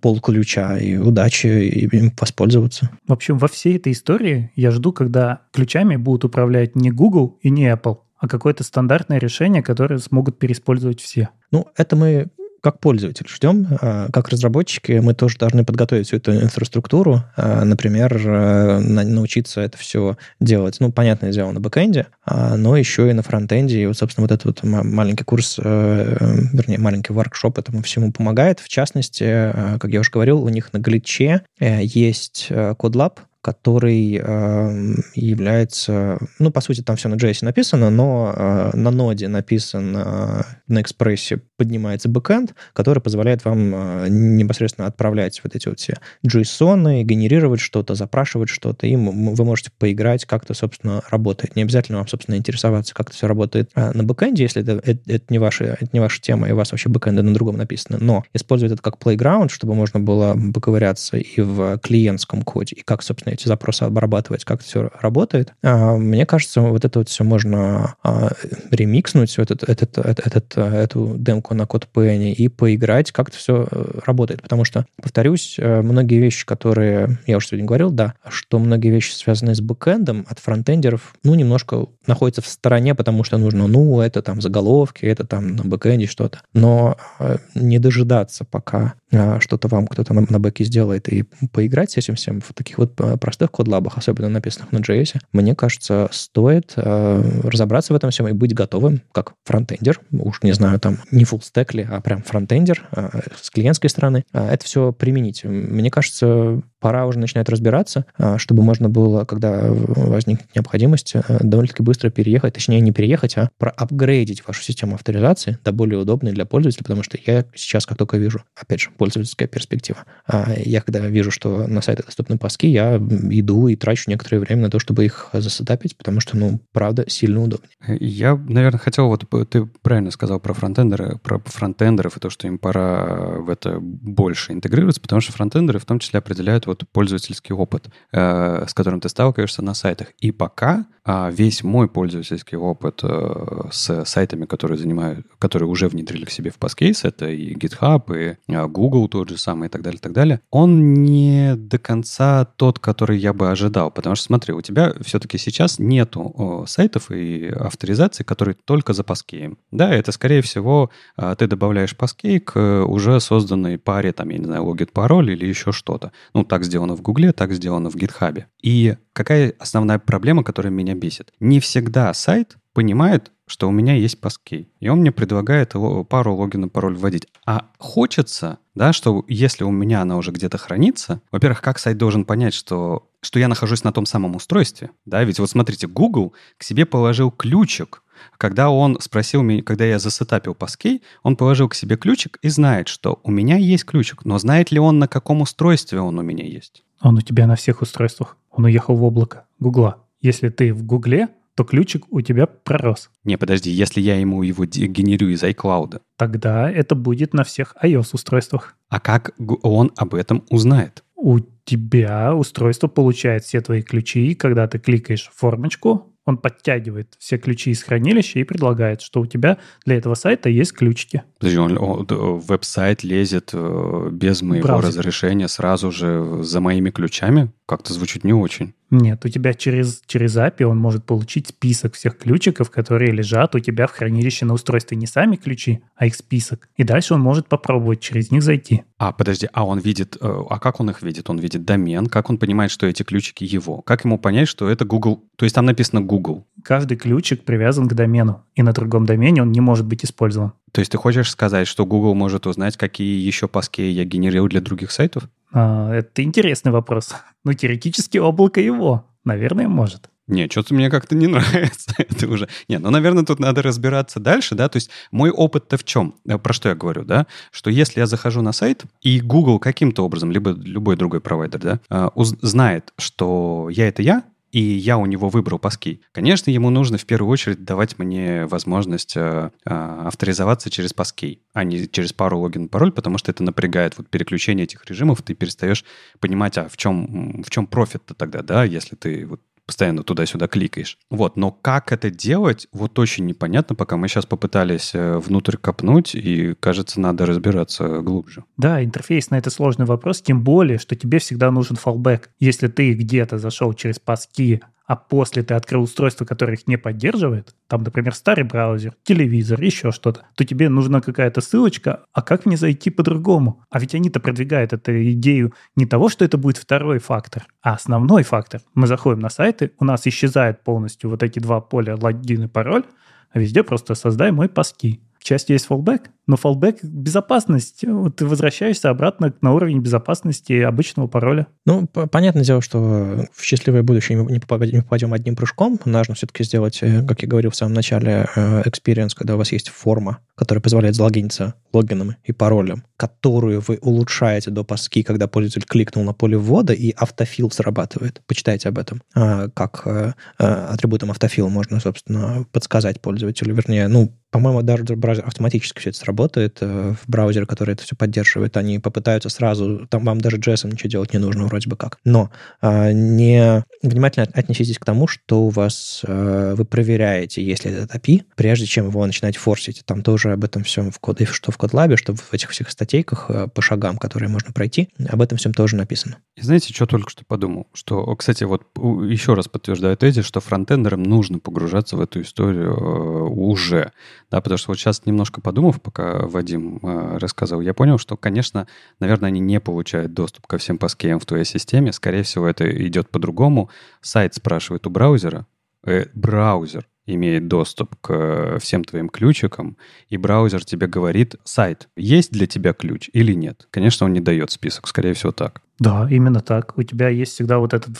пол ключа и удачи им воспользоваться. В общем, во всей этой истории я жду, когда ключами будут управлять не Google и не Apple, а какое-то стандартное решение, которое смогут переиспользовать все. Ну, это мы как пользователь ждем, а, как разработчики, мы тоже должны подготовить всю эту инфраструктуру, а, например, э, научиться это все делать, ну, понятное дело, на бэкэнде, а, но еще и на фронтенде. И вот, собственно, вот этот вот маленький курс, э, вернее, маленький воркшоп этому всему помогает. В частности, как я уже говорил, у них на Glitch е э, есть CodeLab, который э, является, ну, по сути, там все на JS написано, но э, на ноде написан э, на экспрессе поднимается бэкэнд, который позволяет вам э, непосредственно отправлять вот эти вот все JSON, генерировать что-то, запрашивать что-то, и вы можете поиграть, как это, собственно, работает. Не обязательно вам, собственно, интересоваться, как это все работает э, на бэкэнде, если это, это, это, не ваша, это не ваша тема, и у вас вообще бэкэнды на другом написано, но использовать это как playground, чтобы можно было поковыряться и в клиентском коде, и как, собственно, эти запросы обрабатывать, как это все работает. А, мне кажется, вот это вот все можно а, ремикснуть, этот, этот, этот, этот, эту демку на код Penny и поиграть, как это все э, работает. Потому что, повторюсь, э, многие вещи, которые, я уже сегодня говорил, да, что многие вещи, связанные с бэкэндом, от фронтендеров, ну, немножко находятся в стороне, потому что нужно, ну, это там заголовки, это там на бэкэнде что-то. Но э, не дожидаться, пока что-то вам кто-то на, на бэке сделает, и поиграть с этим всем в таких вот простых кодлабах, особенно написанных на JS, мне кажется, стоит э, разобраться в этом всем и быть готовым, как фронтендер, уж не знаю, там не stack ли, а прям фронтендер э, с клиентской стороны, э, это все применить. Мне кажется, пора уже начинать разбираться, э, чтобы можно было, когда возникнет необходимость, э, довольно-таки быстро переехать, точнее не переехать, а проапгрейдить вашу систему авторизации до более удобной для пользователя, потому что я сейчас, как только вижу, опять же, пользовательская перспектива, а я когда вижу, что на сайтах доступны паски, я иду и трачу некоторое время на то, чтобы их засетапить, потому что, ну, правда, сильно удобнее. Я, наверное, хотел, вот ты правильно сказал про фронтендеры, про фронтендеров и то, что им пора в это больше интегрироваться, потому что фронтендеры в том числе определяют вот пользовательский опыт, э, с которым ты сталкиваешься на сайтах. И пока а весь мой пользовательский опыт э, с сайтами, которые занимают, которые уже внедрили к себе в Passcase, это и GitHub, и э, Google тот же самый, и так далее, и так далее, он не до конца тот, который я бы ожидал. Потому что, смотри, у тебя все-таки сейчас нету сайтов и авторизации, которые только за Passkey. Да, это, скорее всего, э, ты добавляешь Passkey к уже созданной паре, там, я не знаю, логин, пароль или еще что-то. Ну, так сделано в Гугле, так сделано в GitHub. И какая основная проблема, которая меня бесит? Не всегда сайт понимает, что у меня есть паскей, и он мне предлагает пару логин пароль вводить. А хочется, да, что если у меня она уже где-то хранится, во-первых, как сайт должен понять, что, что я нахожусь на том самом устройстве, да, ведь вот смотрите, Google к себе положил ключик, когда он спросил меня, когда я засетапил паскей, он положил к себе ключик и знает, что у меня есть ключик, но знает ли он, на каком устройстве он у меня есть? Он у тебя на всех устройствах. Он уехал в облако Гугла. Если ты в Гугле, то ключик у тебя пророс. Не, подожди, если я ему его генерю из iCloud. Тогда это будет на всех iOS-устройствах. А как он об этом узнает? У тебя устройство получает все твои ключи, и когда ты кликаешь формочку, он подтягивает все ключи из хранилища и предлагает, что у тебя для этого сайта есть ключики. Подожди, он, он веб-сайт лезет э, без моего Браузер. разрешения сразу же за моими ключами? Как-то звучит не очень. Нет, у тебя через, через API он может получить список всех ключиков, которые лежат у тебя в хранилище на устройстве. Не сами ключи, а их список. И дальше он может попробовать через них зайти. А, подожди, а он видит... Э, а как он их видит? Он видит домен? Как он понимает, что эти ключики его? Как ему понять, что это Google? То есть там написано Google. Каждый ключик привязан к домену. И на другом домене он не может быть использован. То есть ты хочешь сказать, что Google может узнать, какие еще паски я генерил для других сайтов? А, это интересный вопрос. Ну, теоретически облако его. Наверное, может. Не, что-то мне как-то не нравится это уже. Не, ну, наверное, тут надо разбираться дальше, да, то есть мой опыт-то в чем? Э, про что я говорю, да? Что если я захожу на сайт, и Google каким-то образом, либо любой другой провайдер, да, э, знает, что я — это я, и я у него выбрал паски, конечно, ему нужно в первую очередь давать мне возможность э, э, авторизоваться через паски, а не через пару логин-пароль, потому что это напрягает вот переключение этих режимов, ты перестаешь понимать, а в чем, в чем профит-то тогда, да, если ты вот постоянно туда-сюда кликаешь. Вот, но как это делать, вот очень непонятно, пока мы сейчас попытались э, внутрь копнуть, и, кажется, надо разбираться глубже. Да, интерфейс на это сложный вопрос, тем более, что тебе всегда нужен fallback. Если ты где-то зашел через паски, а после ты открыл устройство, которое их не поддерживает, там, например, старый браузер, телевизор, еще что-то, то тебе нужна какая-то ссылочка, а как мне зайти по-другому? А ведь они-то продвигают эту идею не того, что это будет второй фактор, а основной фактор. Мы заходим на сайты, у нас исчезает полностью вот эти два поля логин и пароль, а везде просто создай мой паски к части есть fallback, но fallback — безопасность. Вот ты возвращаешься обратно на уровень безопасности обычного пароля. Ну, понятное дело, что в счастливое будущее мы не попадем, не попадем одним прыжком. Нужно все-таки сделать, э, как я говорил в самом начале, э, experience, когда у вас есть форма, которая позволяет залогиниться логином и паролем, которую вы улучшаете до паски, когда пользователь кликнул на поле ввода, и автофил срабатывает. Почитайте об этом. А, как э, атрибутом автофил можно, собственно, подсказать пользователю, вернее, ну, по-моему, даже браузер автоматически все это сработает. Э, в браузере, который это все поддерживает, они попытаются сразу, там вам даже JS ничего делать не нужно вроде бы как. Но э, не внимательно отнеситесь к тому, что у вас э, вы проверяете, если этот API, прежде чем его начинать форсить. Там тоже об этом всем в коде, что в CodeLab, что в этих всех статейках э, по шагам, которые можно пройти, об этом всем тоже написано. И знаете, что только что подумал? Что, кстати, вот еще раз подтверждаю тезис, что фронтендерам нужно погружаться в эту историю э, уже. Да, потому что вот сейчас немножко подумав, пока Вадим э, рассказывал, я понял, что, конечно, наверное, они не получают доступ ко всем паскеям в твоей системе. Скорее всего, это идет по-другому. Сайт спрашивает у браузера, э, браузер имеет доступ к всем твоим ключикам, и браузер тебе говорит, сайт, есть для тебя ключ или нет. Конечно, он не дает список, скорее всего, так. Да, именно так. У тебя есть всегда вот этот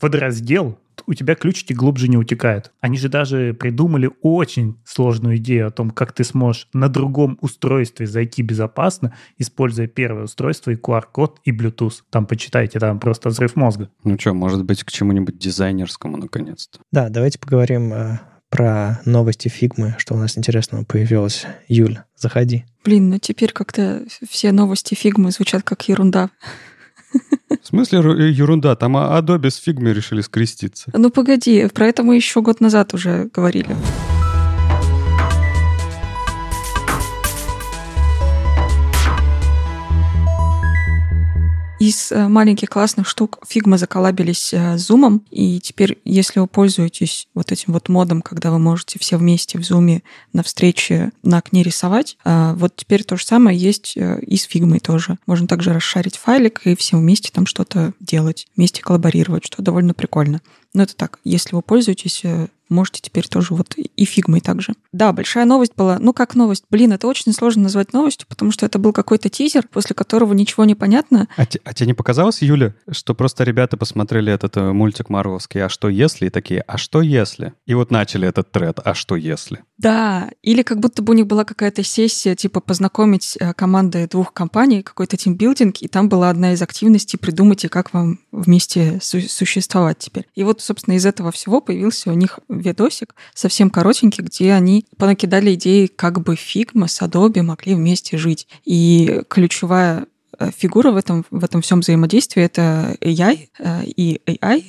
подраздел, у тебя ключики глубже не утекают. Они же даже придумали очень сложную идею о том, как ты сможешь на другом устройстве зайти безопасно, используя первое устройство и QR-код, и Bluetooth. Там почитайте, там просто взрыв мозга. Ну что, может быть, к чему-нибудь дизайнерскому наконец-то. Да, давайте поговорим э, про новости фигмы, что у нас интересного появилось. Юль, заходи. Блин, ну теперь как-то все новости фигмы звучат как ерунда. В смысле э, ерунда? Там Adobe с фигмой решили скреститься. Ну погоди, про это мы еще год назад уже говорили. Из э, маленьких классных штук Figma заколабились э, с Zoom, и теперь, если вы пользуетесь вот этим вот модом, когда вы можете все вместе в Zoom на встрече на окне рисовать, э, вот теперь то же самое есть и с Figma тоже. Можно также расшарить файлик и все вместе там что-то делать, вместе коллаборировать, что довольно прикольно. Но это так, если вы пользуетесь можете теперь тоже вот и фигмой также. Да, большая новость была. Ну, как новость? Блин, это очень сложно назвать новостью, потому что это был какой-то тизер, после которого ничего не понятно. А, а тебе не показалось, Юля, что просто ребята посмотрели этот э, мультик Марвелский «А что если?» и такие «А что если?» И вот начали этот тред «А что если?» Да, или как будто бы у них была какая-то сессия, типа познакомить э, команды двух компаний, какой-то тимбилдинг, и там была одна из активностей «Придумайте, как вам вместе су- существовать теперь». И вот, собственно, из этого всего появился у них видосик, совсем коротенький, где они понакидали идеи, как бы Figma с Adobe могли вместе жить. И ключевая э, фигура в этом, в этом всем взаимодействии — это AI э, и AI,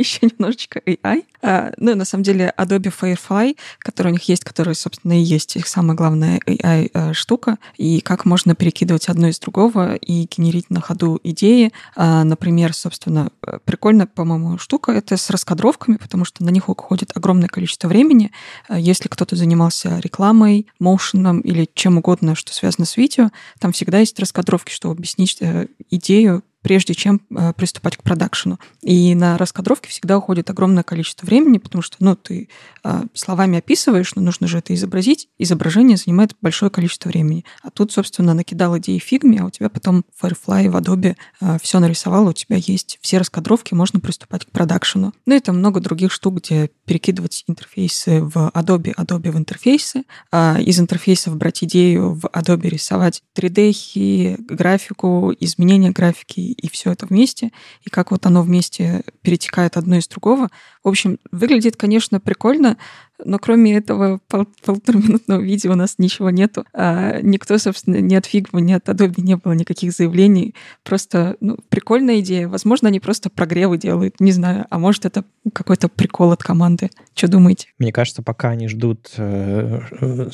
еще немножечко AI. А, ну, на самом деле, Adobe Firefly, который у них есть, который, собственно, и есть их самая главная AI-штука, и как можно перекидывать одно из другого и генерить на ходу идеи. А, например, собственно, прикольная, по-моему, штука — это с раскадровками, потому что на них уходит огромное количество времени. А, если кто-то занимался рекламой, моушеном или чем угодно, что связано с видео, там всегда есть раскадровки, чтобы объяснить э, идею прежде чем э, приступать к продакшену. И на раскадровке всегда уходит огромное количество времени, потому что, ну, ты э, словами описываешь, но нужно же это изобразить. Изображение занимает большое количество времени. А тут, собственно, накидал идеи фигме, а у тебя потом в Firefly, в Adobe э, все нарисовал, у тебя есть все раскадровки, можно приступать к продакшену. Ну и там много других штук, где перекидывать интерфейсы в Adobe, Adobe в интерфейсы, э, из интерфейсов брать идею в Adobe рисовать 3D, графику, изменения графики и все это вместе, и как вот оно вместе перетекает одно из другого. В общем, выглядит, конечно, прикольно, но кроме этого пол полутораминутного видео у нас ничего нету. А никто, собственно, ни от Figma, ни от Adobe не было никаких заявлений. Просто ну, прикольная идея. Возможно, они просто прогревы делают, не знаю. А может, это какой-то прикол от команды. Что думаете? Мне кажется, пока они ждут э,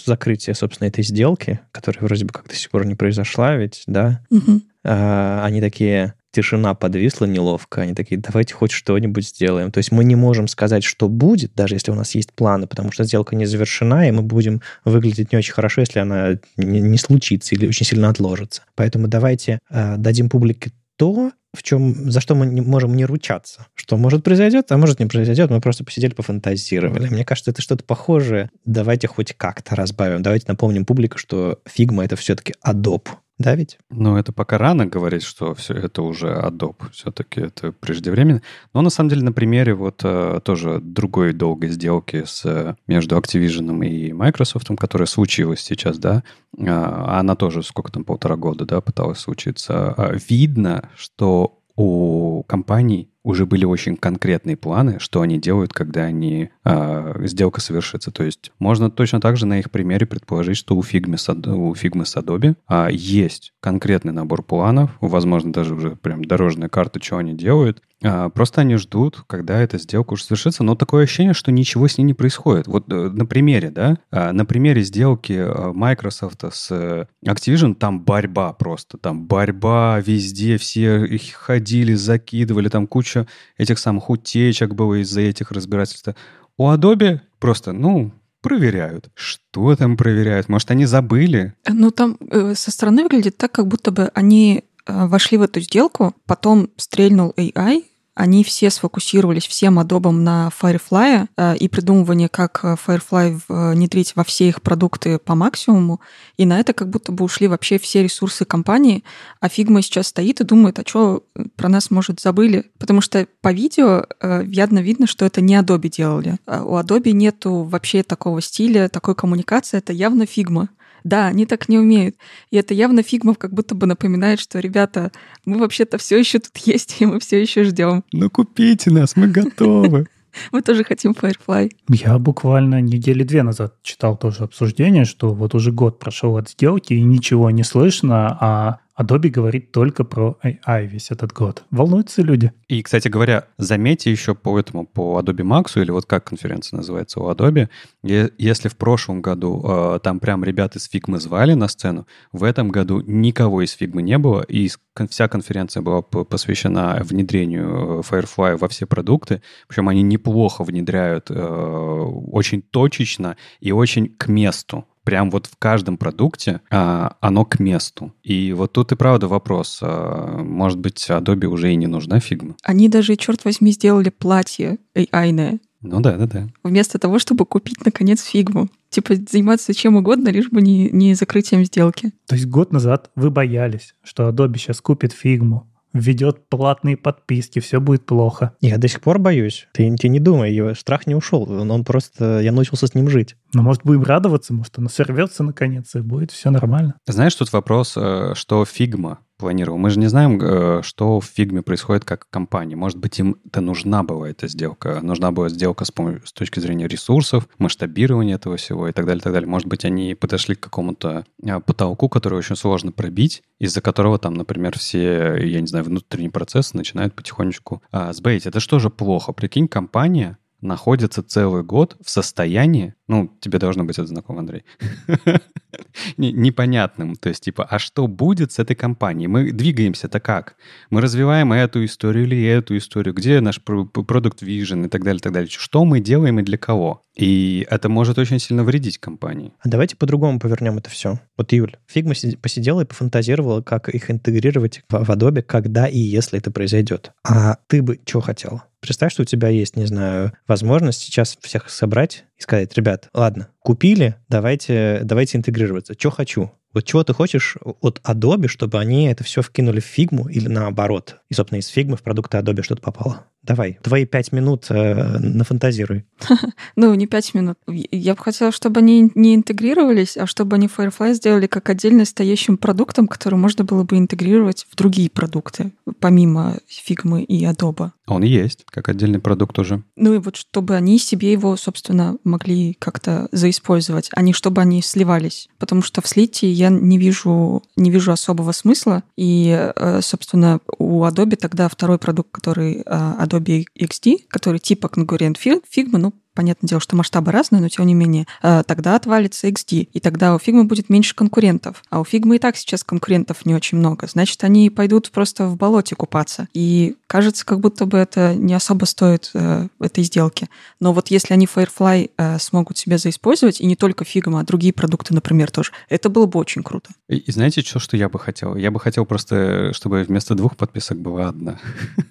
закрытия, собственно, этой сделки, которая вроде бы как до сих пор не произошла, ведь, да, угу. Э, они такие, тишина подвисла неловко. Они такие, давайте хоть что-нибудь сделаем. То есть мы не можем сказать, что будет, даже если у нас есть планы, потому что сделка не завершена, и мы будем выглядеть не очень хорошо, если она не, не случится или очень сильно отложится. Поэтому давайте э, дадим публике то, в чем, за что мы не можем не ручаться. Что может произойдет, а может не произойдет. Мы просто посидели, пофантазировали. Мне кажется, это что-то похожее. Давайте хоть как-то разбавим. Давайте напомним публику, что Figma — это все-таки Adobe да ведь? Ну, это пока рано говорить, что все это уже Adobe. Все-таки это преждевременно. Но на самом деле на примере вот э, тоже другой долгой сделки с, между Activision и Microsoft, которая случилась сейчас, да, э, она тоже сколько там, полтора года, да, пыталась случиться. Э, видно, что у компаний уже были очень конкретные планы, что они делают, когда они э, сделка совершится. То есть можно точно так же на их примере предположить, что у Figma у Figma с Adobe э, есть конкретный набор планов, возможно, даже уже прям дорожная карта, что они делают, Просто они ждут, когда эта сделка уже совершится, но такое ощущение, что ничего с ней не происходит. Вот э, на примере, да, а, на примере сделки э, Microsoft с э, Activision там борьба просто, там борьба везде, все их ходили, закидывали, там куча этих самых утечек было из-за этих разбирательств. У Adobe просто, ну, проверяют. Что там проверяют? Может, они забыли? Ну, там э, со стороны выглядит так, как будто бы они вошли в эту сделку, потом стрельнул AI, они все сфокусировались всем адобом на Firefly э, и придумывание, как э, Firefly внедрить во все их продукты по максимуму. И на это как будто бы ушли вообще все ресурсы компании. А Figma сейчас стоит и думает, а что про нас, может, забыли? Потому что по видео э, явно видно, что это не Adobe делали. У Adobe нету вообще такого стиля, такой коммуникации. Это явно Figma. Да, они так не умеют. И это явно Фигмов как будто бы напоминает, что, ребята, мы вообще-то все еще тут есть, и мы все еще ждем. Ну купите нас, мы готовы. Мы тоже хотим Firefly. Я буквально недели две назад читал тоже обсуждение, что вот уже год прошел от сделки, и ничего не слышно, а Adobe говорит только про AI весь этот год. Волнуются люди. И, кстати говоря, заметьте еще по этому, по Adobe Max, или вот как конференция называется у Adobe, если в прошлом году э, там прям ребята из Figma звали на сцену, в этом году никого из Figma не было, и вся конференция была посвящена внедрению э, Firefly во все продукты. Причем они неплохо внедряют, э, очень точечно и очень к месту прям вот в каждом продукте а, оно к месту. И вот тут и правда вопрос, а, может быть, Adobe уже и не нужна Figma? Они даже, черт возьми, сделали платье AI-ное. Ну да, да, да. Вместо того, чтобы купить, наконец, фигму. Типа заниматься чем угодно, лишь бы не, не закрытием сделки. То есть год назад вы боялись, что Adobe сейчас купит фигму, введет платные подписки, все будет плохо. Я до сих пор боюсь. Ты, ты не думай, его страх не ушел. Он, он просто... Я научился с ним жить. Но, может, будем радоваться, может, оно сорвется наконец, и будет все нормально. Знаешь, тут вопрос, э, что Figma планировал. Мы же не знаем, э, что в фигме происходит как компания. Может быть, им-то нужна была эта сделка. Нужна была сделка с, с точки зрения ресурсов, масштабирования этого всего и так далее, так далее. Может быть, они подошли к какому-то э, потолку, который очень сложно пробить, из-за которого там, например, все, я не знаю, внутренние процессы начинают потихонечку а, сбоить. Это что же плохо? Прикинь, компания находится целый год в состоянии, ну, тебе должно быть это знакомо, Андрей, непонятным. То есть, типа, а что будет с этой компанией? Мы двигаемся-то как? Мы развиваем эту историю или эту историю? Где наш продукт vision и так далее, так далее? Что мы делаем и для кого? И это может очень сильно вредить компании. А давайте по-другому повернем это все. Вот, Юль, Фигма посидела и пофантазировала, как их интегрировать в Adobe, когда и если это произойдет. А ты бы что хотела? Представь, что у тебя есть, не знаю, возможность сейчас всех собрать и сказать, ребят, ладно, купили, давайте, давайте интегрироваться. Что хочу? Вот чего ты хочешь от Adobe, чтобы они это все вкинули в фигму или наоборот? И, собственно, из фигмы в продукты Adobe что-то попало. Давай, твои пять минут э, нафантазируй. ну, не пять минут. Я бы хотела, чтобы они не интегрировались, а чтобы они Firefly сделали как отдельно стоящим продуктом, который можно было бы интегрировать в другие продукты, помимо фигмы и Adobe. Он есть, как отдельный продукт уже. Ну и вот чтобы они себе его, собственно, могли как-то заиспользовать, а не чтобы они сливались. Потому что в слите я не вижу, не вижу особого смысла. И, э, собственно, у Adobe тогда второй продукт, который э, Adobe XD, который типа конкурент Figma, ну, понятное дело, что масштабы разные, но тем не менее, э, тогда отвалится XD, и тогда у Figma будет меньше конкурентов. А у Figma и так сейчас конкурентов не очень много. Значит, они пойдут просто в болоте купаться. И кажется, как будто бы это не особо стоит э, этой сделки. Но вот если они Firefly э, смогут себе заиспользовать, и не только Figma, а другие продукты, например, тоже, это было бы очень круто. И, и знаете, что, что я бы хотел? Я бы хотел просто, чтобы вместо двух подписок была одна.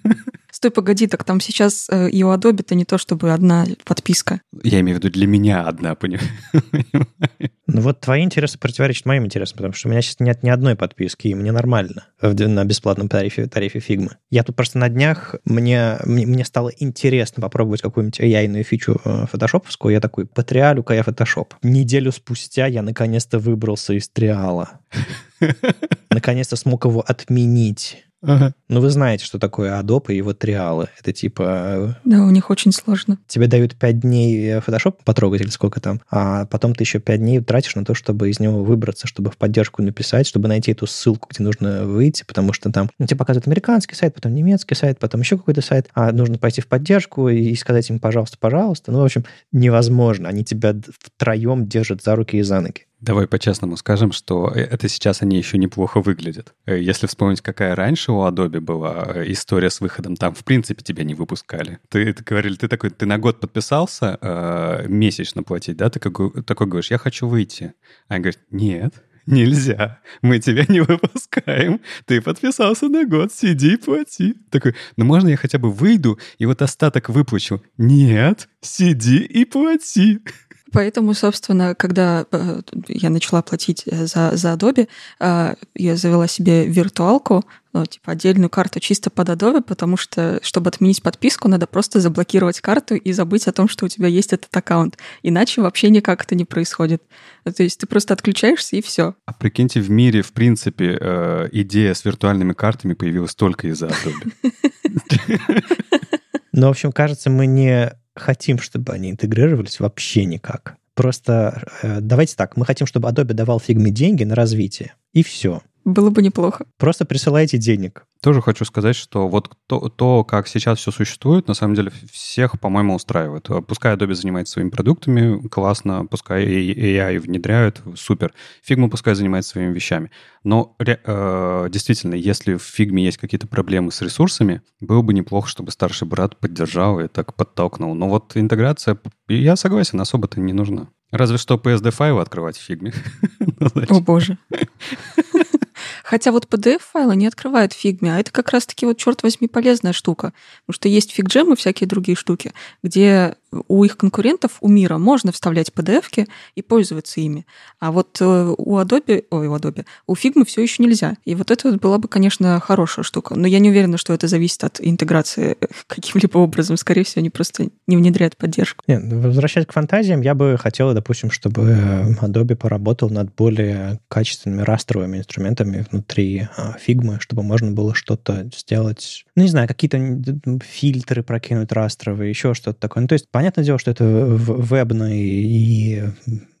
Стой, погоди, так там сейчас э, и у Adobe-то не то, чтобы одна подписка. Я имею в виду для меня одна, понимаешь? Ну вот твои интересы противоречат моим интересам, потому что у меня сейчас нет ни одной подписки, и мне нормально на бесплатном тарифе, тарифе фигмы. Я тут просто на днях, мне, мне стало интересно попробовать какую-нибудь ai фичу э, фотошоповскую. Я такой, потриалю-ка я фотошоп. Неделю спустя я наконец-то выбрался из триала. Наконец-то смог его отменить Ага. Ну, вы знаете, что такое Adobe и вот триалы. Это типа... Да, у них очень сложно. Тебе дают 5 дней Photoshop потрогать или сколько там, а потом ты еще 5 дней тратишь на то, чтобы из него выбраться, чтобы в поддержку написать, чтобы найти эту ссылку, где нужно выйти, потому что там ну, тебе показывают американский сайт, потом немецкий сайт, потом еще какой-то сайт, а нужно пойти в поддержку и сказать им, пожалуйста, пожалуйста. Ну, в общем, невозможно. Они тебя втроем держат за руки и за ноги. Давай по-честному скажем, что э, это сейчас они еще неплохо выглядят. Э, если вспомнить, какая раньше у Adobe была э, история с выходом, там в принципе тебя не выпускали. Ты, ты говорили, ты такой, ты на год подписался, э, месячно платить, да? Ты такой, такой говоришь, я хочу выйти. А они говорят, нет, нельзя, мы тебя не выпускаем, ты подписался на год, сиди и плати. Такой, ну можно я хотя бы выйду и вот остаток выплачу? Нет, сиди и плати. Поэтому, собственно, когда э, я начала платить э, за, за Adobe, э, я завела себе виртуалку, ну, типа отдельную карту чисто под Adobe, потому что, чтобы отменить подписку, надо просто заблокировать карту и забыть о том, что у тебя есть этот аккаунт. Иначе вообще никак это не происходит. То есть ты просто отключаешься и все. А прикиньте, в мире, в принципе, идея с виртуальными картами появилась только из-за Adobe. Ну, в общем, кажется, мы не хотим, чтобы они интегрировались вообще никак. Просто э, давайте так, мы хотим, чтобы Adobe давал фигме деньги на развитие. И все. Было бы неплохо. Просто присылайте денег. Тоже хочу сказать, что вот то, то, как сейчас все существует, на самом деле всех, по-моему, устраивает. Пускай Adobe занимается своими продуктами, классно, пускай AI внедряют, супер. Figma пускай занимается своими вещами. Но э, действительно, если в фигме есть какие-то проблемы с ресурсами, было бы неплохо, чтобы старший брат поддержал и так подтолкнул. Но вот интеграция, я согласен, особо-то не нужна. Разве что PSD-файлы открывать в фигме. Ну, О боже. Хотя вот PDF-файлы не открывает фигме, а это как раз-таки вот, черт возьми, полезная штука. Потому что есть FigJam и всякие другие штуки, где у их конкурентов, у Miro, можно вставлять PDF-ки и пользоваться ими. А вот э, у Adobe, ой, у Adobe, у Figma все еще нельзя. И вот это была бы, конечно, хорошая штука. Но я не уверена, что это зависит от интеграции каким-либо образом. Скорее всего, они просто не внедряют поддержку. Нет, ну, возвращаясь к фантазиям, я бы хотела, допустим, чтобы Adobe поработал над более качественными растровыми инструментами внутри Figma, чтобы можно было что-то сделать, ну, не знаю, какие-то фильтры прокинуть растровые, еще что-то такое. Ну, то есть, понятное дело, что это вебный и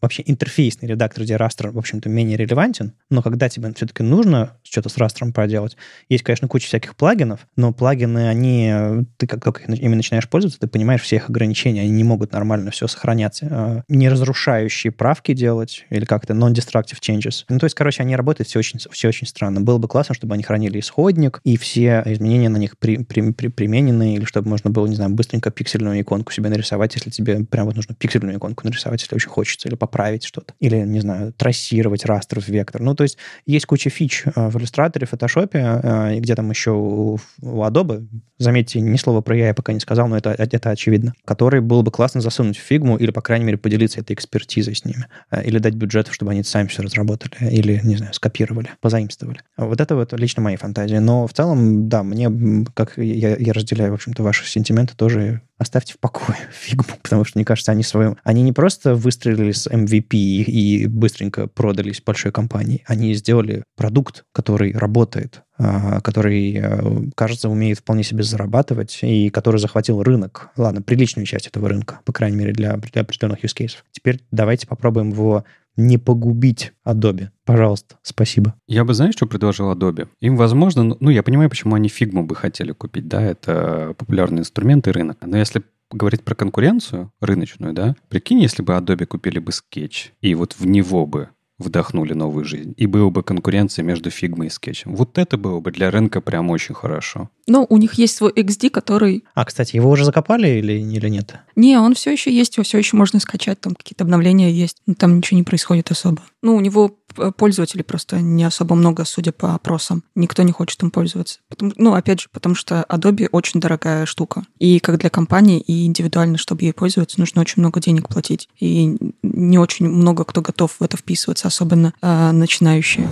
вообще интерфейсный редактор, где растер, в общем-то, менее релевантен, но когда тебе все-таки нужно что-то с растром проделать, есть, конечно, куча всяких плагинов, но плагины, они, ты как только ими начинаешь пользоваться, ты понимаешь все их ограничения, они не могут нормально все сохранять, а, не разрушающие правки делать или как-то non-destructive changes. Ну, то есть, короче, они работают все очень, все очень странно. Было бы классно, чтобы они хранили исходник, и все изменения на них при, при, при, применены, или чтобы можно было, не знаю, быстренько пиксельную иконку себе нарисовать, если тебе прям вот нужно пиксельную иконку нарисовать, если очень хочется, или поправить что-то. Или, не знаю, трассировать растр в вектор. Ну, то есть есть куча фич э, в иллюстраторе, в фотошопе, э, и где там еще у, Adobe, заметьте, ни слова про я пока не сказал, но это, это очевидно, который было бы классно засунуть в фигму или, по крайней мере, поделиться этой экспертизой с ними. Э, или дать бюджет, чтобы они сами все разработали. Или, не знаю, скопировали, позаимствовали. Вот это вот лично мои фантазии. Но в целом, да, мне, как я, я разделяю, в общем-то, ваши сентименты, тоже оставьте в покое фигму, потому что, мне кажется, они своем... Они не просто выстрелили с MVP и быстренько продались большой компании, они сделали продукт, который работает, а, который, э, кажется, умеет вполне себе зарабатывать и который захватил рынок. Ладно, приличную часть этого рынка, по крайней мере, для, для определенных use cases. Теперь давайте попробуем его не погубить Adobe. Пожалуйста, спасибо. Я бы, знаешь, что предложил Adobe? Им, возможно, ну, ну, я понимаю, почему они фигму бы хотели купить, да, это популярный инструмент и рынок. Но если говорить про конкуренцию рыночную, да, прикинь, если бы Adobe купили бы Sketch, и вот в него бы вдохнули новую жизнь. И была бы конкуренция между Figma и Sketch. Вот это было бы для рынка прям очень хорошо. Ну, у них есть свой XD, который... А, кстати, его уже закопали или, или нет? Не, он все еще есть, его все еще можно скачать, там какие-то обновления есть. Но там ничего не происходит особо. Ну, у него пользователей просто не особо много, судя по опросам. Никто не хочет им пользоваться. Потому, ну, опять же, потому что Adobe очень дорогая штука. И как для компании, и индивидуально, чтобы ей пользоваться, нужно очень много денег платить. И не очень много кто готов в это вписываться, особенно э, начинающие.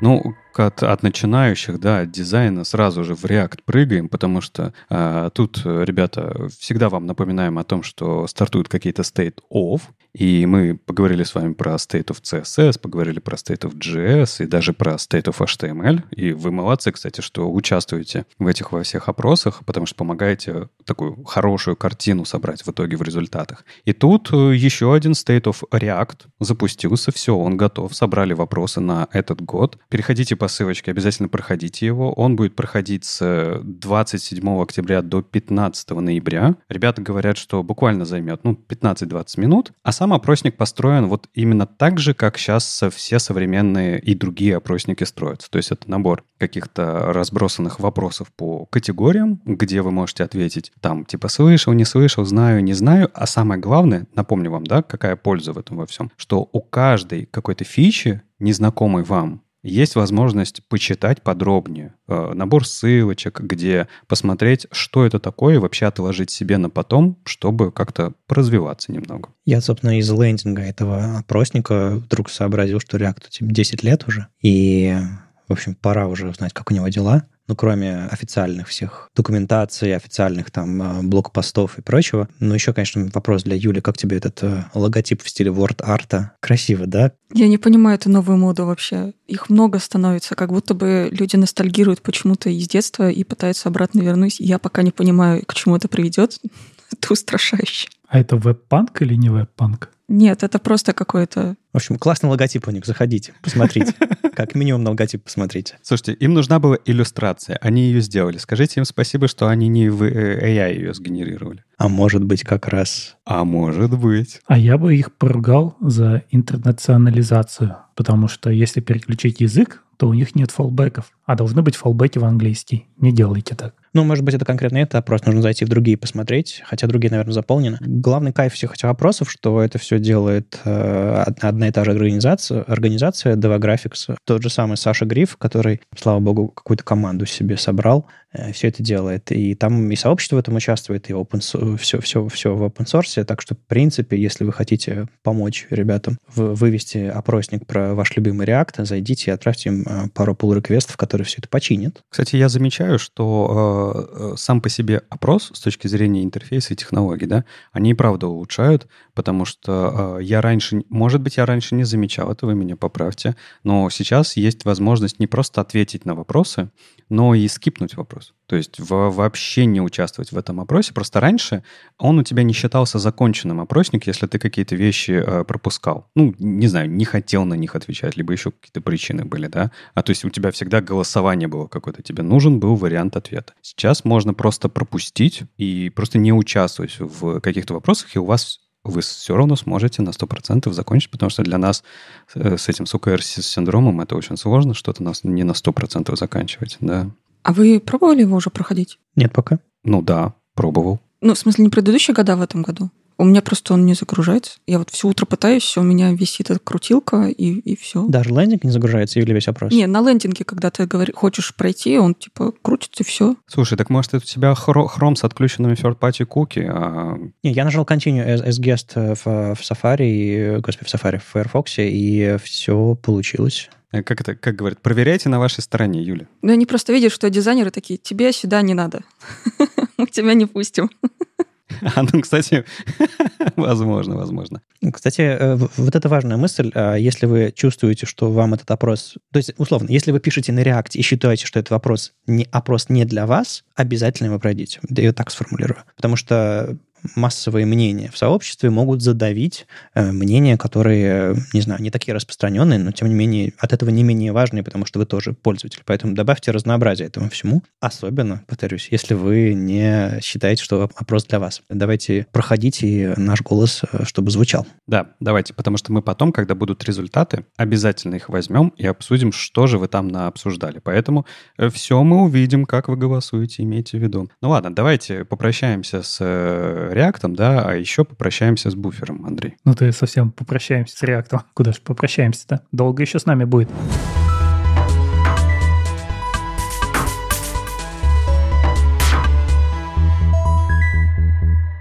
Ну, от, от начинающих, да, от дизайна сразу же в React прыгаем, потому что а, тут, ребята, всегда вам напоминаем о том, что стартуют какие-то state of, и мы поговорили с вами про state of CSS, поговорили про state of JS и даже про state of HTML. И вы молодцы, кстати, что участвуете в этих во всех опросах, потому что помогаете такую хорошую картину собрать в итоге в результатах. И тут э, еще один state of React запустился, все, он готов, собрали вопросы на этот год. Переходите по ссылочке, обязательно проходите его. Он будет проходить с 27 октября до 15 ноября. Ребята говорят, что буквально займет ну, 15-20 минут, а сам опросник построен вот именно так же, как сейчас все современные и другие опросники строятся. То есть это набор каких-то разбросанных вопросов по категориям, где вы можете ответить там типа слышал, не слышал, знаю, не знаю. А самое главное, напомню вам, да, какая польза в этом во всем, что у каждой какой-то фичи, незнакомой вам, есть возможность почитать подробнее. Э, набор ссылочек, где посмотреть, что это такое, и вообще отложить себе на потом, чтобы как-то поразвиваться немного. Я, собственно, из лендинга этого опросника вдруг сообразил, что React 10 лет уже, и, в общем, пора уже узнать, как у него дела ну, кроме официальных всех документаций, официальных там э, блокпостов и прочего. Но еще, конечно, вопрос для Юли, как тебе этот э, логотип в стиле ворд-арта? Красиво, да? Я не понимаю эту новую моду вообще. Их много становится, как будто бы люди ностальгируют почему-то из детства и пытаются обратно вернуть. Я пока не понимаю, к чему это приведет. это устрашающе. А это веб-панк или не веб-панк? Нет, это просто какой-то... В общем, классный логотип у них. Заходите, посмотрите. Как минимум на логотип посмотрите. Слушайте, им нужна была иллюстрация. Они ее сделали. Скажите им спасибо, что они не в э, AI ее сгенерировали. А может быть, как раз... А может быть. А я бы их поругал за интернационализацию. Потому что если переключить язык, то у них нет фоллбеков, а должны быть фоллбеки в английский. Не делайте так. Ну, может быть, это конкретно это, а просто нужно зайти в другие посмотреть, хотя другие, наверное, заполнены. Главный кайф всех этих вопросов, что это все делает э, одна и та же организация, организация Devographics. Тот же самый Саша Гриф, который, слава богу, какую-то команду себе собрал, э, все это делает. И там и сообщество в этом участвует, и open, все, все, все в open source. Так что, в принципе, если вы хотите помочь ребятам вывести опросник про ваш любимый React, зайдите и отправьте им э, пару pull-реквестов, которые все это починят. Кстати, я замечаю, что Э, сам по себе опрос с точки зрения интерфейса и технологий, да, они и правда улучшают, потому что э, я раньше, может быть, я раньше не замечал это, вы меня поправьте, но сейчас есть возможность не просто ответить на вопросы, но и скипнуть вопрос. То есть вообще не участвовать в этом опросе. Просто раньше он у тебя не считался законченным опросник, если ты какие-то вещи э, пропускал. Ну, не знаю, не хотел на них отвечать, либо еще какие-то причины были, да. А то есть у тебя всегда голосование было какое-то. Тебе нужен был вариант ответа. Сейчас можно просто пропустить и просто не участвовать в каких-то вопросах, и у вас вы все равно сможете на 100% закончить, потому что для нас э, с этим с ОКР-синдромом это очень сложно, что-то нас не на 100% заканчивать, да. А вы пробовали его уже проходить? Нет пока. Ну да, пробовал. Ну, в смысле, не предыдущие года в этом году? У меня просто он не загружается. Я вот все утро пытаюсь, у меня висит эта крутилка, и, и все. Даже лендинг не загружается или весь опрос? Не, на лендинге, когда ты говоришь, хочешь пройти, он типа крутится, и все. Слушай, так может это у тебя хром с отключенными third-party куки? А... Не, я нажал Continue as, as guest в, в Safari, и, господи, в Safari, в Firefox, и все получилось. Э, как это, как говорят, проверяйте на вашей стороне, Юля. Ну, они просто видят, что дизайнеры такие, тебе сюда не надо. Мы тебя не пустим. А, ну, кстати, возможно, возможно. Кстати, э, вот это важная мысль. А если вы чувствуете, что вам этот опрос... То есть, условно, если вы пишете на React и считаете, что этот вопрос не, опрос не для вас, обязательно его пройдите. Я так сформулирую. Потому что массовые мнения в сообществе могут задавить э, мнения, которые, не знаю, не такие распространенные, но тем не менее от этого не менее важные, потому что вы тоже пользователь. Поэтому добавьте разнообразие этому всему. Особенно, повторюсь, если вы не считаете, что опрос для вас. Давайте проходите наш голос, э, чтобы звучал. Да, давайте, потому что мы потом, когда будут результаты, обязательно их возьмем и обсудим, что же вы там на обсуждали. Поэтому э, все мы увидим, как вы голосуете, имейте в виду. Ну ладно, давайте попрощаемся с реактом, да, а еще попрощаемся с буфером, Андрей. Ну ты совсем попрощаемся с реактом. Куда же попрощаемся-то? Долго еще с нами будет.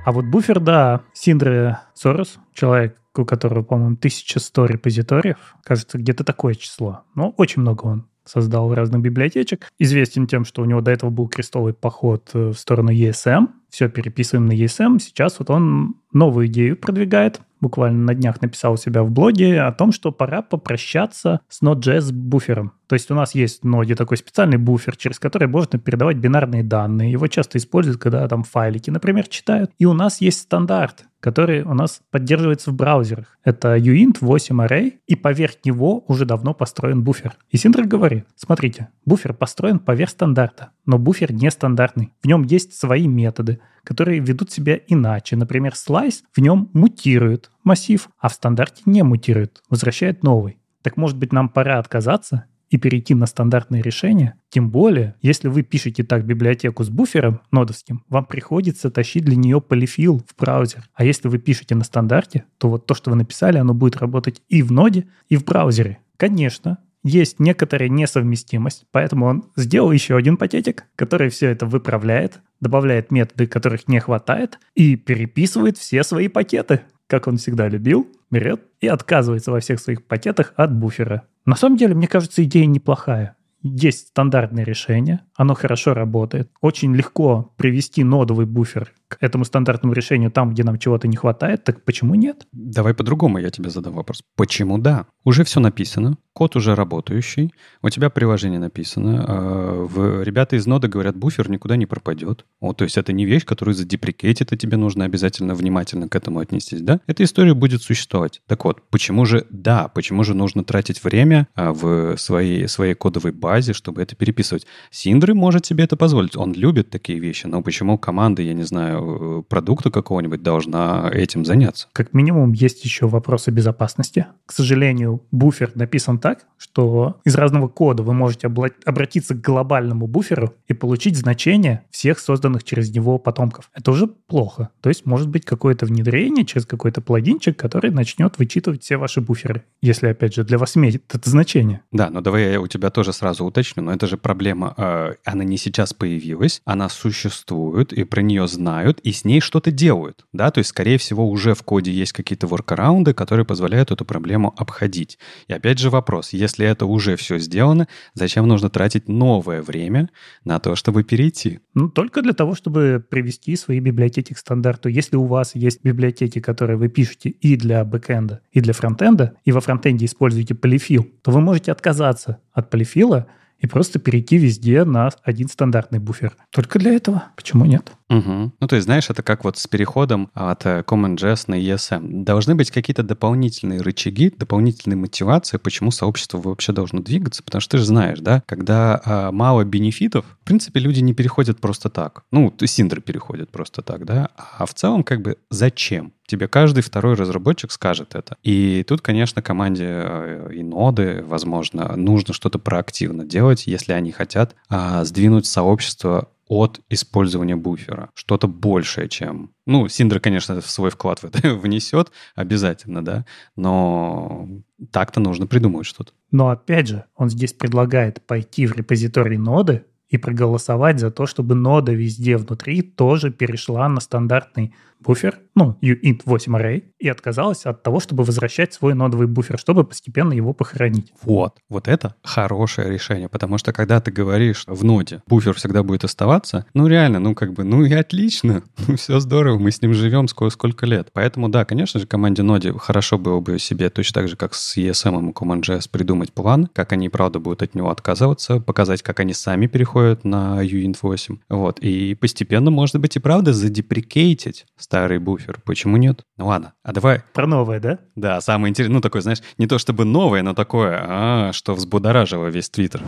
А вот буфер, да, Синдре Сорос, человек, у которого, по-моему, 1100 репозиториев, кажется, где-то такое число. Ну, очень много он создал разных библиотечек. Известен тем, что у него до этого был крестовый поход э, в сторону ESM. Все переписываем на ESM. Сейчас вот он новую идею продвигает. Буквально на днях написал у себя в блоге о том, что пора попрощаться с Node.js буфером. То есть у нас есть в ноде такой специальный буфер, через который можно передавать бинарные данные. Его часто используют, когда там файлики, например, читают. И у нас есть стандарт, который у нас поддерживается в браузерах. Это uint 8 array, и поверх него уже давно построен буфер. И Синдер говорит, смотрите, буфер построен поверх стандарта, но буфер нестандартный. В нем есть свои методы, которые ведут себя иначе. Например, slice в нем мутирует массив, а в стандарте не мутирует, возвращает новый. Так может быть нам пора отказаться и перейти на стандартные решения. Тем более, если вы пишете так библиотеку с буфером нодовским, вам приходится тащить для нее полифил в браузер. А если вы пишете на стандарте, то вот то, что вы написали, оно будет работать и в ноде, и в браузере. Конечно, есть некоторая несовместимость, поэтому он сделал еще один пакетик, который все это выправляет, добавляет методы, которых не хватает, и переписывает все свои пакеты, как он всегда любил, берет и отказывается во всех своих пакетах от буфера. На самом деле, мне кажется, идея неплохая. Есть стандартное решение, оно хорошо работает. Очень легко привести нодовый буфер к этому стандартному решению там, где нам чего-то не хватает, так почему нет? Давай по-другому я тебе задам вопрос. Почему да? Уже все написано, код уже работающий, у тебя приложение написано, э, в, ребята из ноды говорят, буфер никуда не пропадет. Вот, то есть это не вещь, которую задеприкейтит, и тебе нужно обязательно внимательно к этому отнестись, да? Эта история будет существовать. Так вот, почему же да, почему же нужно тратить время а, в своей, своей кодовой базе, чтобы это переписывать? Синдры может себе это позволить, он любит такие вещи, но почему команда, я не знаю, продукта какого-нибудь должна этим заняться? Как минимум есть еще вопросы безопасности. К сожалению, буфер написан так, что из разного кода вы можете обратиться к глобальному буферу и получить значение всех созданных через него потомков. Это уже плохо. То есть может быть какое-то внедрение через какой-то плагинчик, который начнет вычитывать все ваши буферы, если, опять же, для вас имеет это значение. Да, но давай я у тебя тоже сразу уточню, но это же проблема, э, она не сейчас появилась, она существует, и про нее знают, и с ней что-то делают, да, то есть, скорее всего, уже в коде есть какие-то воркараунды, которые позволяют эту проблему обходить. И опять же вопрос, если это уже все сделано, зачем нужно тратить новое время на то, чтобы перейти? Ну, только для того, чтобы привести свои библиотеки к стандарту. Если у вас есть библиотеки, которые вы пишете и для бэкэнда, и для фронтенда, и во фронтенде используете полифил, то вы можете отказаться от полифила и просто перейти везде на один стандартный буфер. Только для этого. Почему нет? Угу. Ну, то есть, знаешь, это как вот с переходом от э, CommonJS на ESM. Должны быть какие-то дополнительные рычаги, дополнительные мотивации, почему сообщество вообще должно двигаться, потому что ты же знаешь, да, когда а, мало бенефитов, в принципе, люди не переходят просто так. Ну, синдры переходят просто так, да, а в целом как бы зачем? Тебе каждый второй разработчик скажет это. И тут, конечно, команде э, и ноды, возможно, нужно что-то проактивно делать, если они хотят а, сдвинуть сообщество от использования буфера. Что-то большее, чем... Ну, Синдра, конечно, свой вклад в это внесет обязательно, да, но так-то нужно придумать что-то. Но опять же, он здесь предлагает пойти в репозиторий ноды и проголосовать за то, чтобы нода везде внутри тоже перешла на стандартный буфер, ну, int 8 array, и отказалась от того, чтобы возвращать свой нодовый буфер, чтобы постепенно его похоронить. Вот. Вот это хорошее решение, потому что когда ты говоришь в ноде, буфер всегда будет оставаться, ну, реально, ну, как бы, ну, и отлично, ну, все здорово, мы с ним живем сколько, сколько лет. Поэтому, да, конечно же, команде ноде хорошо было бы себе точно так же, как с ESM и CommonJS придумать план, как они, правда, будут от него отказываться, показать, как они сами переходят на uint 8. Вот. И постепенно, может быть, и правда задеприкейтить старый буфер. Почему нет? Ну ладно, а давай... Про новое, да? Да, самое интересное, ну такое, знаешь, не то чтобы новое, но такое, а, что взбудоражило весь Твиттер.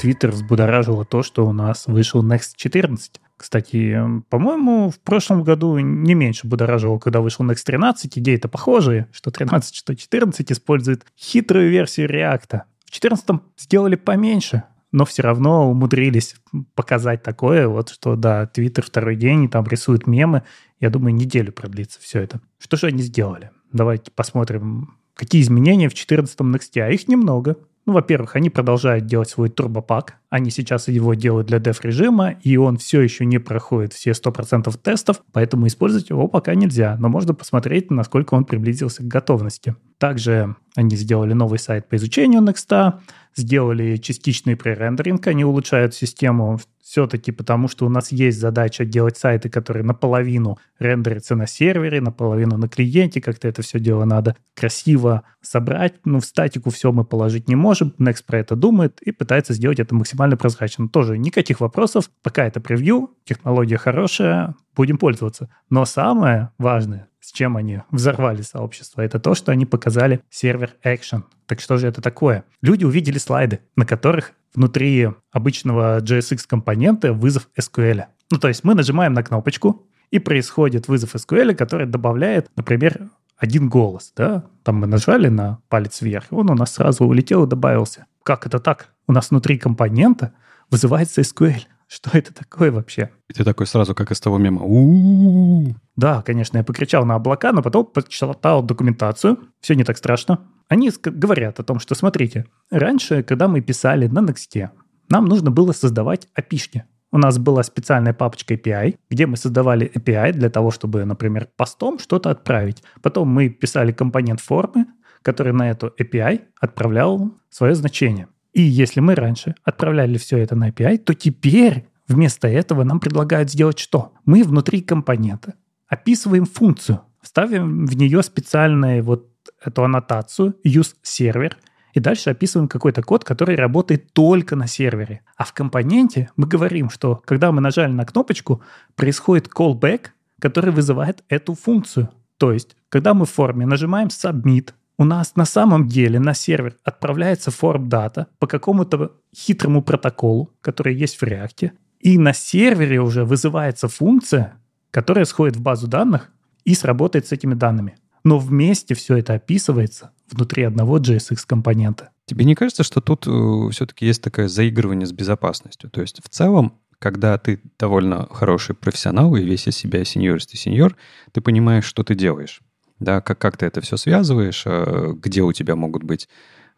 Твиттер взбудоражило то, что у нас вышел Next 14. Кстати, по-моему, в прошлом году не меньше будоражило, когда вышел Next 13. Идеи-то похожие, что 13, что 14 использует хитрую версию React. В 14 сделали поменьше, но все равно умудрились показать такое, вот что, да, Твиттер второй день, там рисуют мемы. Я думаю, неделю продлится все это. Что же они сделали? Давайте посмотрим, какие изменения в 14 Next. А их немного. Ну, во-первых, они продолжают делать свой турбопак. Они сейчас его делают для деф-режима, и он все еще не проходит все 100% тестов, поэтому использовать его пока нельзя. Но можно посмотреть, насколько он приблизился к готовности. Также они сделали новый сайт по изучению Next, сделали частичный пререндеринг, они улучшают систему все-таки потому, что у нас есть задача делать сайты, которые наполовину рендерятся на сервере, наполовину на клиенте, как-то это все дело надо красиво собрать. Ну, в статику все мы положить не можем. Next про это думает и пытается сделать это максимально прозрачно. Тоже никаких вопросов. Пока это превью, технология хорошая, будем пользоваться. Но самое важное, с чем они взорвали сообщество, это то, что они показали сервер Action. Так что же это такое? Люди увидели слайды, на которых внутри обычного JSX компонента вызов SQL. Ну, то есть мы нажимаем на кнопочку, и происходит вызов SQL, который добавляет, например, один голос, да? Там мы нажали на палец вверх, он у нас сразу улетел и добавился. Как это так? У нас внутри компонента вызывается SQL. Что это такое вообще? И ты такой сразу, как из того мема. У-у-у. Да, конечно, я покричал на облака, но потом почитал документацию. Все не так страшно. Они говорят о том, что, смотрите, раньше, когда мы писали на Next, нам нужно было создавать API. У нас была специальная папочка API, где мы создавали API для того, чтобы, например, постом что-то отправить. Потом мы писали компонент формы, который на эту API отправлял свое значение. И если мы раньше отправляли все это на API, то теперь вместо этого нам предлагают сделать что? Мы внутри компонента описываем функцию, ставим в нее специальную вот эту аннотацию use server, и дальше описываем какой-то код, который работает только на сервере. А в компоненте мы говорим, что когда мы нажали на кнопочку, происходит callback, который вызывает эту функцию. То есть, когда мы в форме нажимаем submit, у нас на самом деле на сервер отправляется data по какому-то хитрому протоколу, который есть в React, и на сервере уже вызывается функция, которая сходит в базу данных и сработает с этими данными. Но вместе все это описывается внутри одного JSX-компонента. Тебе не кажется, что тут э, все-таки есть такое заигрывание с безопасностью? То есть в целом, когда ты довольно хороший профессионал и весь из себя сеньорист и сеньор, ты понимаешь, что ты делаешь да, как, как ты это все связываешь, э, где у тебя могут быть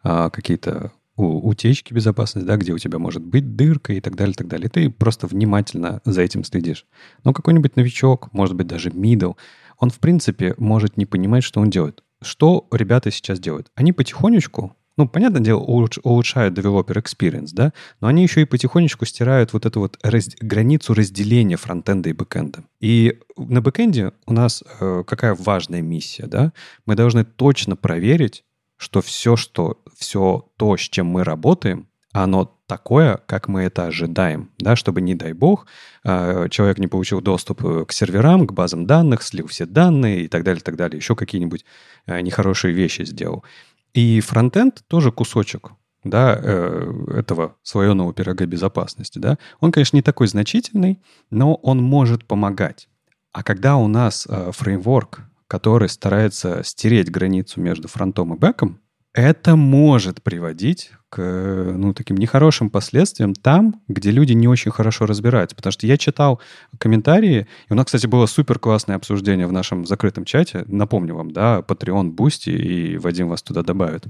а, какие-то утечки безопасности, да, где у тебя может быть дырка и так далее, так далее. Ты просто внимательно за этим следишь. Но какой-нибудь новичок, может быть, даже middle, он, в принципе, может не понимать, что он делает. Что ребята сейчас делают? Они потихонечку ну, понятное дело, улучшают developer experience, да, но они еще и потихонечку стирают вот эту вот раз, границу разделения фронтенда и бэкенда. И на бэкенде у нас э, какая важная миссия, да? Мы должны точно проверить, что все, что, все то, с чем мы работаем, оно такое, как мы это ожидаем, да, чтобы, не дай бог, э, человек не получил доступ э, к серверам, к базам данных, слил все данные и так далее, так далее, еще какие-нибудь э, нехорошие вещи сделал. И фронтенд тоже кусочек да, э, этого слоеного пирога безопасности. Да? Он, конечно, не такой значительный, но он может помогать. А когда у нас э, фреймворк, который старается стереть границу между фронтом и бэком, это может приводить к ну, таким нехорошим последствиям там, где люди не очень хорошо разбираются. Потому что я читал комментарии, и у нас, кстати, было супер классное обсуждение в нашем закрытом чате. Напомню вам, да, Patreon, Boosty, и Вадим вас туда добавит.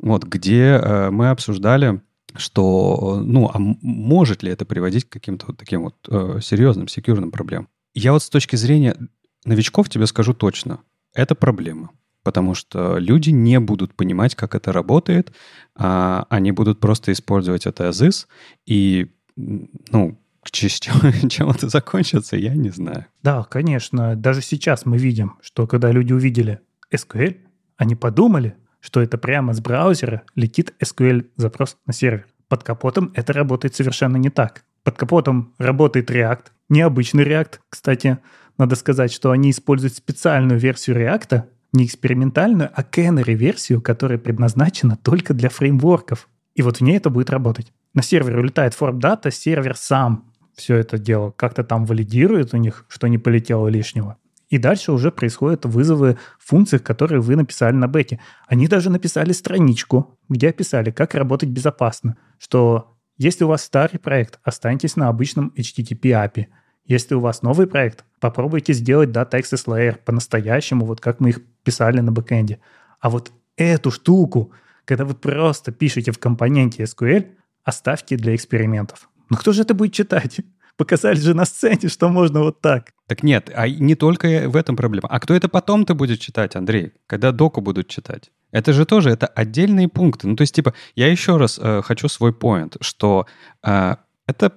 Вот, где э, мы обсуждали что, ну, а может ли это приводить к каким-то вот таким вот э, серьезным, секьюрным проблемам? Я вот с точки зрения новичков тебе скажу точно, это проблема потому что люди не будут понимать, как это работает, а они будут просто использовать это is, и, ну, чем, чем это закончится, я не знаю. Да, конечно. Даже сейчас мы видим, что когда люди увидели SQL, они подумали, что это прямо с браузера летит SQL-запрос на сервер. Под капотом это работает совершенно не так. Под капотом работает React, необычный React. Кстати, надо сказать, что они используют специальную версию React, не экспериментальную, а Canary-версию, которая предназначена только для фреймворков. И вот в ней это будет работать. На сервере улетает форм-дата, сервер сам все это дело как-то там валидирует у них, что не полетело лишнего. И дальше уже происходят вызовы функций, которые вы написали на бэке. Они даже написали страничку, где описали, как работать безопасно. Что если у вас старый проект, останьтесь на обычном HTTP API – если у вас новый проект, попробуйте сделать Data Access Layer по-настоящему, вот как мы их писали на бэкэнде. А вот эту штуку, когда вы просто пишете в компоненте SQL, оставьте для экспериментов. Но кто же это будет читать? Показали же на сцене, что можно вот так. Так нет, а не только в этом проблема. А кто это потом-то будет читать, Андрей? Когда доку будут читать? Это же тоже, это отдельные пункты. Ну, то есть, типа, я еще раз э, хочу свой поинт, что э, это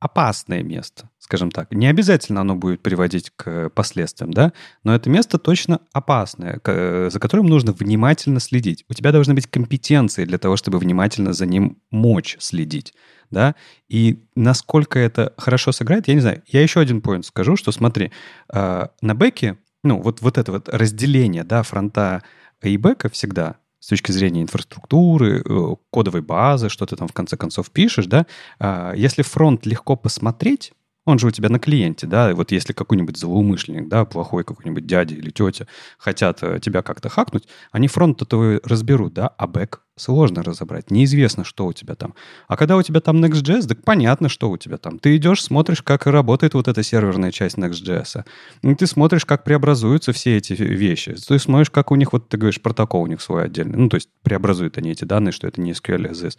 опасное место, скажем так. Не обязательно оно будет приводить к последствиям, да, но это место точно опасное, за которым нужно внимательно следить. У тебя должны быть компетенции для того, чтобы внимательно за ним мочь следить, да, и насколько это хорошо сыграет, я не знаю. Я еще один поинт скажу, что смотри, а, на бэке, ну, вот, вот это вот разделение, да, фронта и бэка всегда с точки зрения инфраструктуры, э, кодовой базы, что ты там в конце концов пишешь, да, а, если фронт легко посмотреть, он же у тебя на клиенте, да, и вот если какой-нибудь злоумышленник, да, плохой какой-нибудь дядя или тетя хотят э, тебя как-то хакнуть, они фронт-то разберут, да, а бэк сложно разобрать, неизвестно, что у тебя там. А когда у тебя там Next.js, так понятно, что у тебя там. Ты идешь, смотришь, как работает вот эта серверная часть Next.js. И ты смотришь, как преобразуются все эти вещи. Ты смотришь, как у них, вот ты говоришь, протокол у них свой отдельный. Ну, то есть преобразуют они эти данные, что это не SQL SQL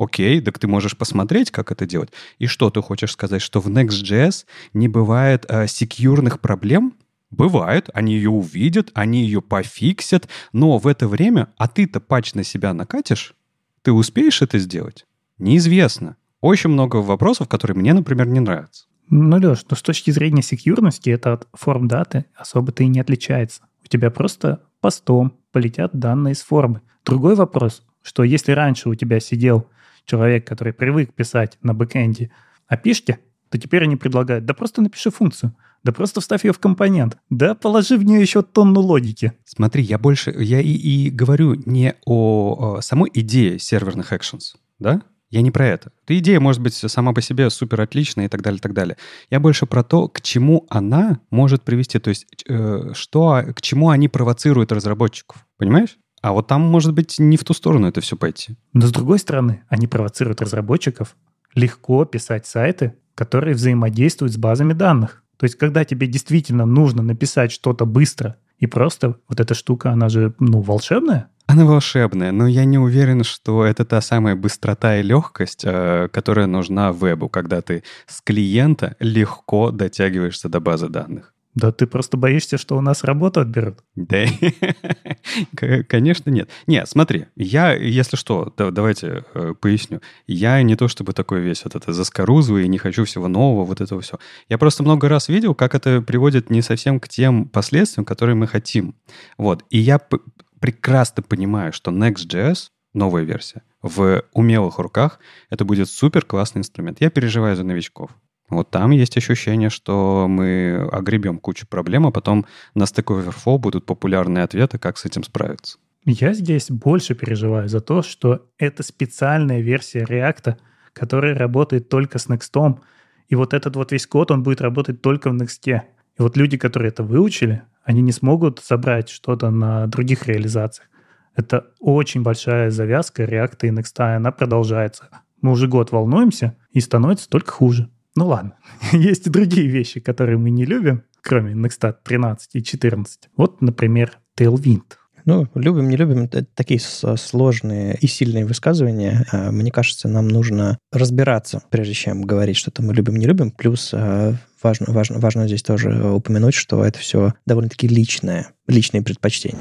Окей, так ты можешь посмотреть, как это делать. И что ты хочешь сказать, что в Next.js не бывает э, секьюрных проблем? Бывает, они ее увидят, они ее пофиксят, но в это время, а ты-то патч на себя накатишь, ты успеешь это сделать? Неизвестно. Очень много вопросов, которые мне, например, не нравятся. Ну, Леш, но с точки зрения секьюрности это от форм даты особо-то и не отличается. У тебя просто постом полетят данные из формы. Другой вопрос, что если раньше у тебя сидел человек, который привык писать на бэкэнде опишки, то теперь они предлагают, да просто напиши функцию. Да просто вставь ее в компонент. Да положи в нее еще тонну логики. Смотри, я больше, я и, и говорю не о, о самой идее серверных actions, да? Я не про это. Эта идея может быть сама по себе супер отличная и так далее, и так далее. Я больше про то, к чему она может привести, то есть э, что, к чему они провоцируют разработчиков. Понимаешь? А вот там, может быть, не в ту сторону это все пойти. Но с другой стороны, они провоцируют разработчиков легко писать сайты, которые взаимодействуют с базами данных. То есть, когда тебе действительно нужно написать что-то быстро, и просто вот эта штука, она же, ну, волшебная, она волшебная, но я не уверен, что это та самая быстрота и легкость, э, которая нужна вебу, когда ты с клиента легко дотягиваешься до базы данных. Да ты просто боишься, что у нас работу отберут. Да, конечно, нет. Нет, смотри, я, если что, давайте э, поясню. Я не то чтобы такой весь вот это заскорузлый, не хочу всего нового, вот этого все. Я просто много раз видел, как это приводит не совсем к тем последствиям, которые мы хотим. Вот. И я прекрасно понимаю, что Next.js, новая версия, в умелых руках это будет супер классный инструмент. Я переживаю за новичков. Вот там есть ощущение, что мы огребем кучу проблем, а потом на Stack Overflow будут популярные ответы, как с этим справиться. Я здесь больше переживаю за то, что это специальная версия React, которая работает только с Next. И вот этот вот весь код, он будет работать только в Next. И вот люди, которые это выучили, они не смогут собрать что-то на других реализациях. Это очень большая завязка React и Next, и она продолжается. Мы уже год волнуемся, и становится только хуже. Ну ладно, есть и другие вещи, которые мы не любим, кроме Nextat 13 и 14. Вот, например, Tailwind. Ну, любим, не любим, это такие сложные и сильные высказывания. А, мне кажется, нам нужно разбираться, прежде чем говорить, что-то мы любим, не любим. Плюс а, важно, важно, важно здесь тоже упомянуть, что это все довольно-таки личное, личные предпочтения.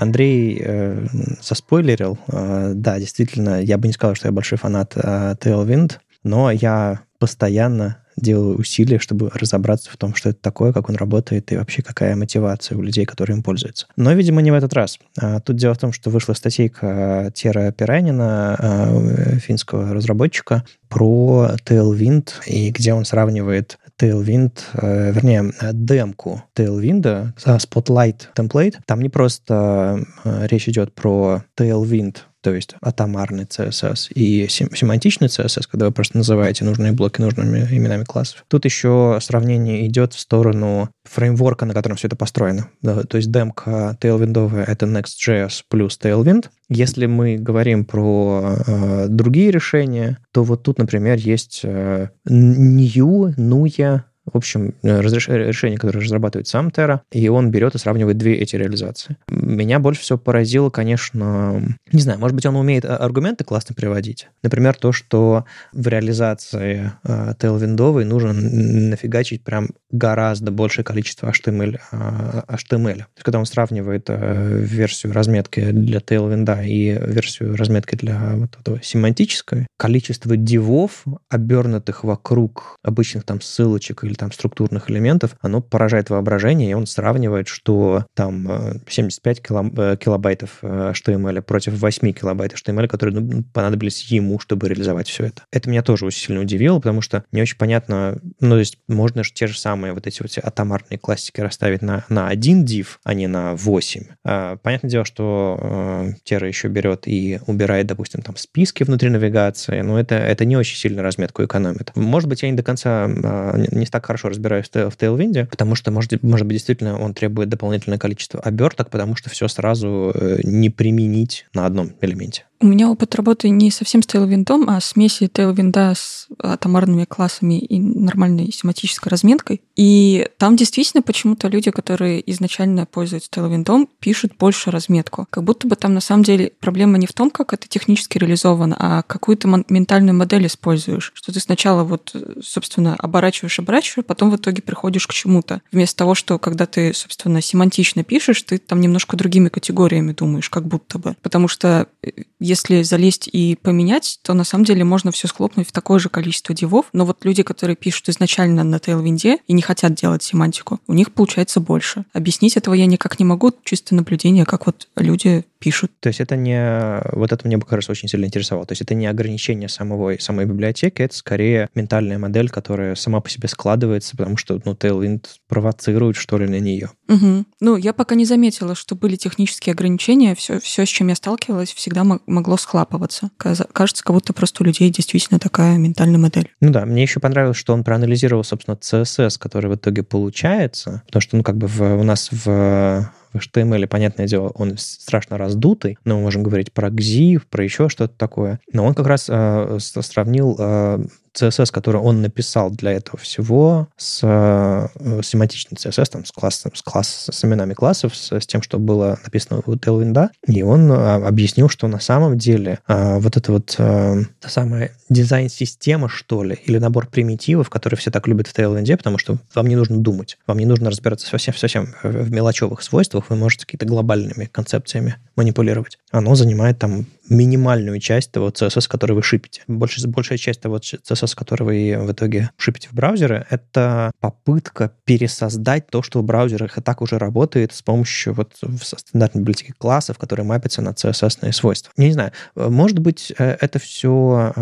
Андрей э, заспойлерил. Э, да, действительно, я бы не сказал, что я большой фанат э, Tailwind, но я постоянно делаю усилия, чтобы разобраться в том, что это такое, как он работает и вообще какая мотивация у людей, которые им пользуются. Но, видимо, не в этот раз. А, тут дело в том, что вышла статейка Тера Пиранина, а, финского разработчика, про Tailwind, и где он сравнивает Tailwind, э, вернее, демку Tailwind Spotlight Template. Там не просто э, речь идет про Tailwind то есть атомарный CSS и семантичный CSS, когда вы просто называете нужные блоки нужными именами классов. Тут еще сравнение идет в сторону фреймворка, на котором все это построено. Да, то есть демка Tailwind — это Next.js плюс Tailwind. Если мы говорим про э, другие решения, то вот тут, например, есть э, New, Nuya, В общем, э, решение, которое разрабатывает сам Terra, и он берет и сравнивает две эти реализации. Меня больше всего поразило, конечно, не знаю, может быть, он умеет а, аргументы классно приводить. Например, то, что в реализации э, Tailwind нужно нафигачить прям гораздо большее количество HTML. Э, HTML. То есть, когда он сравнивает э, версию разметки для Tailwind и версию разметки для вот этого семантической, количество дивов, обернутых вокруг обычных там ссылочек там структурных элементов, оно поражает воображение, и он сравнивает, что там 75 э, э, килобайтов HTML против 8 килобайт HTML, которые ну, понадобились ему, чтобы реализовать все это. Это меня тоже очень сильно удивило, потому что не очень понятно, ну, то есть можно же те же самые вот эти вот атомарные классики расставить на, на один div, а не на 8. А, понятное дело, что э, Terra еще берет и убирает, допустим, там списки внутри навигации, но это, это не очень сильно разметку экономит. Может быть, я не до конца э, не так хорошо разбираюсь в Tailwind, потому что, может, может быть, действительно он требует дополнительное количество оберток, потому что все сразу э, не применить на одном элементе. У меня опыт работы не совсем с Tailwind, а смеси Tailwind с атомарными классами и нормальной семантической разметкой. И там действительно почему-то люди, которые изначально пользуются Tailwind, пишут больше разметку. Как будто бы там на самом деле проблема не в том, как это технически реализовано, а какую-то ментальную модель используешь. Что ты сначала вот, собственно, оборачиваешь, оборачиваешь, потом в итоге приходишь к чему-то. Вместо того, что когда ты, собственно, семантично пишешь, ты там немножко другими категориями думаешь, как будто бы. Потому что э, если залезть и поменять, то на самом деле можно все схлопнуть в такое же количество дивов. Но вот люди, которые пишут изначально на Tailwind и не хотят делать семантику, у них получается больше. Объяснить этого я никак не могу, чисто наблюдение, как вот люди пишут. То есть это не... Вот это мне бы, кажется, очень сильно интересовало. То есть это не ограничение самого, самой библиотеки, это скорее ментальная модель, которая сама по себе складывается, потому что ну, Tailwind провоцирует, что ли, на нее. Угу. Ну, я пока не заметила, что были технические ограничения. Все, все с чем я сталкивалась, всегда могло схлапываться. Кажется, как будто просто у людей действительно такая ментальная модель. Ну да, мне еще понравилось, что он проанализировал, собственно, CSS, который в итоге получается, потому что, ну, как бы в, у нас в в HTML, понятное дело, он страшно раздутый, но мы можем говорить про GZIP, про еще что-то такое. Но он как раз э, сравнил э, CSS, который он написал для этого всего, с э, семантичным CSS, там, с, классом, с, класс, с именами классов, с, с тем, что было написано у Tailwind, и он э, объяснил, что на самом деле э, вот это вот э, та самая дизайн-система, что ли, или набор примитивов, которые все так любят в Tailwind, потому что вам не нужно думать, вам не нужно разбираться совсем, совсем в мелочевых свойствах, вы можете какие-то глобальными концепциями манипулировать. Оно занимает там минимальную часть того CSS, который вы шипите. Больш, большая часть того CSS, который вы в итоге шипите в браузере, это попытка пересоздать то, что в браузерах и так уже работает с помощью вот стандартной библиотеки классов, которые мапятся на CSS свойства. Не знаю, может быть, э, это все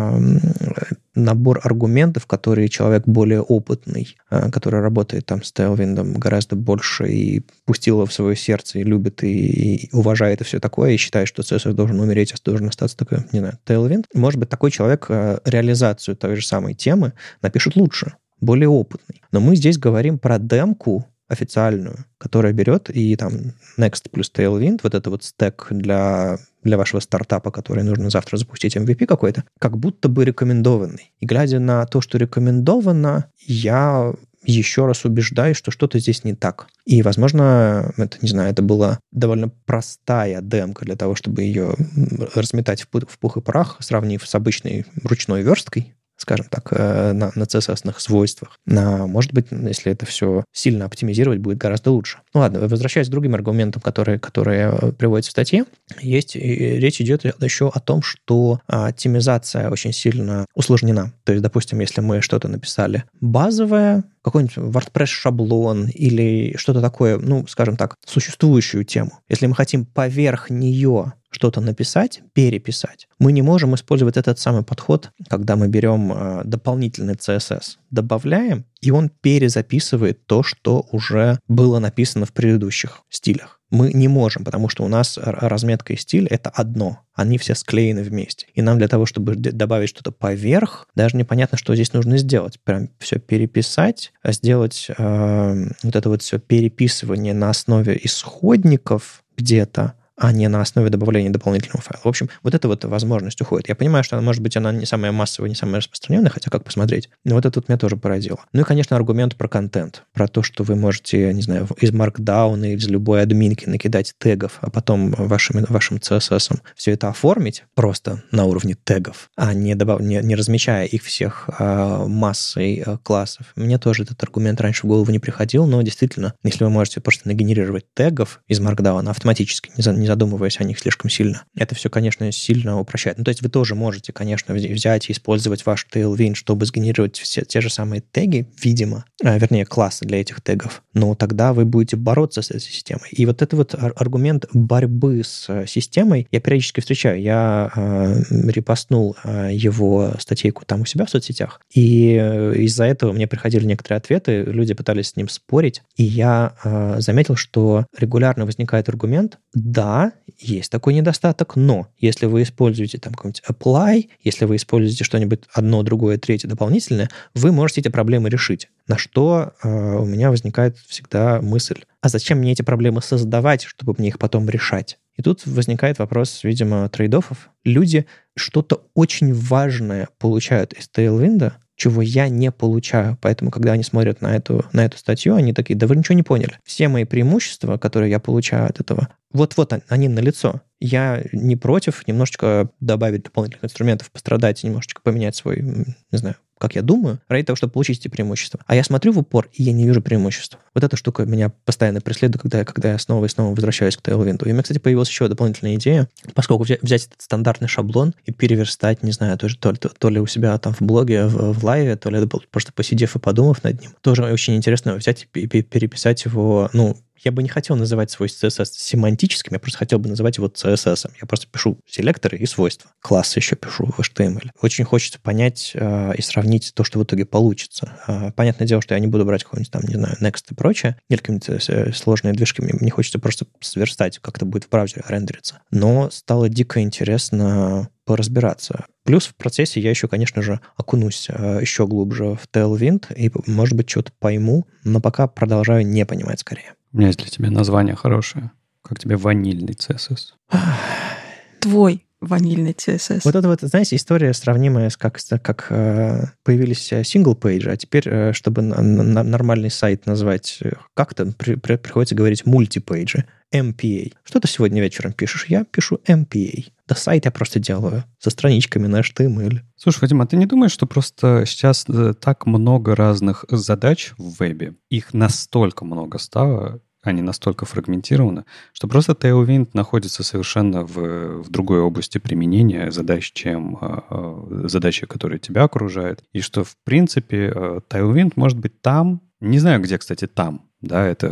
набор аргументов, которые человек более опытный, э, который работает там с Tailwind гораздо больше и пустил его в свое сердце и любит и, и уважает и все такое, и считает, что CSS должен умереть, а должен остаться такой, не знаю, Tailwind. Может быть, такой человек э, реализацию той же самой темы напишет лучше, более опытный. Но мы здесь говорим про демку, официальную, которая берет и там Next плюс Tailwind, вот это вот стек для для вашего стартапа, который нужно завтра запустить MVP какой-то, как будто бы рекомендованный. И глядя на то, что рекомендовано, я еще раз убеждаюсь, что что-то здесь не так. И, возможно, это, не знаю, это была довольно простая демка для того, чтобы ее разметать в пух и прах, сравнив с обычной ручной версткой, скажем так, э, на, на CSS свойствах. На, может быть, если это все сильно оптимизировать, будет гораздо лучше. Ну ладно, возвращаясь к другим аргументам, которые, которые э, приводятся в статье, есть, речь идет еще о том, что оптимизация очень сильно усложнена. То есть, допустим, если мы что-то написали базовое, какой-нибудь WordPress-шаблон или что-то такое, ну, скажем так, существующую тему. Если мы хотим поверх нее что-то написать, переписать, мы не можем использовать этот самый подход, когда мы берем э, дополнительный CSS, добавляем, и он перезаписывает то, что уже было написано в предыдущих стилях мы не можем, потому что у нас разметка и стиль — это одно. Они все склеены вместе. И нам для того, чтобы добавить что-то поверх, даже непонятно, что здесь нужно сделать. Прям все переписать, а сделать э, вот это вот все переписывание на основе исходников где-то, а не на основе добавления дополнительного файла. В общем, вот эта вот возможность уходит. Я понимаю, что, она, может быть, она не самая массовая, не самая распространенная, хотя как посмотреть. Но вот это вот меня тоже поразило. Ну и, конечно, аргумент про контент. Про то, что вы можете, не знаю, из Markdown или из любой админки накидать тегов, а потом вашим, вашим CSS все это оформить просто на уровне тегов, а не, добав... не, не размечая их всех а, массой а, классов. Мне тоже этот аргумент раньше в голову не приходил, но действительно, если вы можете просто нагенерировать тегов из Markdown автоматически, не, за, не задумываясь о них слишком сильно, это все, конечно, сильно упрощает. Ну, то есть вы тоже можете, конечно, взять и использовать ваш Tailwind, чтобы сгенерировать все те же самые теги, видимо, а, вернее, классы для этих тегов, но тогда вы будете бороться с этой системой. И вот это вот аргумент борьбы с э, системой я периодически встречаю. Я э, репостнул э, его статейку там у себя в соцсетях, и э, из-за этого мне приходили некоторые ответы, люди пытались с ним спорить, и я э, заметил, что регулярно возникает аргумент, да, есть такой недостаток, но если вы используете там какой-нибудь apply, если вы используете что-нибудь одно, другое, третье дополнительное, вы можете эти проблемы решить. На что э, у меня возникает всегда мысль, а зачем мне эти проблемы создавать, чтобы мне их потом решать? И тут возникает вопрос, видимо, трейдофов. Люди что-то очень важное получают из Tailwind, чего я не получаю. Поэтому, когда они смотрят на эту, на эту статью, они такие, да вы ничего не поняли. Все мои преимущества, которые я получаю от этого, вот-вот они на лицо. Я не против немножечко добавить дополнительных инструментов, пострадать, немножечко поменять свой, не знаю, как я думаю, ради того, чтобы получить эти преимущества. А я смотрю в упор, и я не вижу преимуществ. Вот эта штука меня постоянно преследует, когда, когда я снова и снова возвращаюсь к Tailwind. И у меня, кстати, появилась еще дополнительная идея, поскольку взять, этот стандартный шаблон и переверстать, не знаю, то, то, то, то ли у себя там в блоге, в, в лайве, то ли просто посидев и подумав над ним. Тоже очень интересно взять и переписать его, ну, я бы не хотел называть свой CSS семантическим, я просто хотел бы называть его CSS. Я просто пишу селекторы и свойства. Классы еще пишу в HTML. Очень хочется понять э, и сравнить то, что в итоге получится. Э, понятное дело, что я не буду брать какой-нибудь там, не знаю, Next прочее, или какие-нибудь э, сложные движки. Мне, мне хочется просто сверстать, как это будет в браузере рендериться. Но стало дико интересно поразбираться. Плюс в процессе я еще, конечно же, окунусь э, еще глубже в Tailwind и, может быть, что-то пойму, но пока продолжаю не понимать скорее. У меня есть для тебя название хорошее. Как тебе ванильный CSS? Твой ванильный CSS. Вот это вот, знаете, история сравнимая с как, как э, появились single page и, а теперь, э, чтобы на, на, нормальный сайт назвать э, как-то, при, при, приходится говорить multi-page и. MPA. Что ты сегодня вечером пишешь? Я пишу MPA. Да сайт я просто делаю со страничками на HTML. Слушай, Вадим, а ты не думаешь, что просто сейчас э, так много разных задач в вебе, их настолько много стало, они настолько фрагментированы, что просто Tailwind находится совершенно в, в другой области применения задач, чем э, задачи, которые тебя окружают. И что, в принципе, э, Tailwind может быть там, не знаю, где, кстати, там, да, это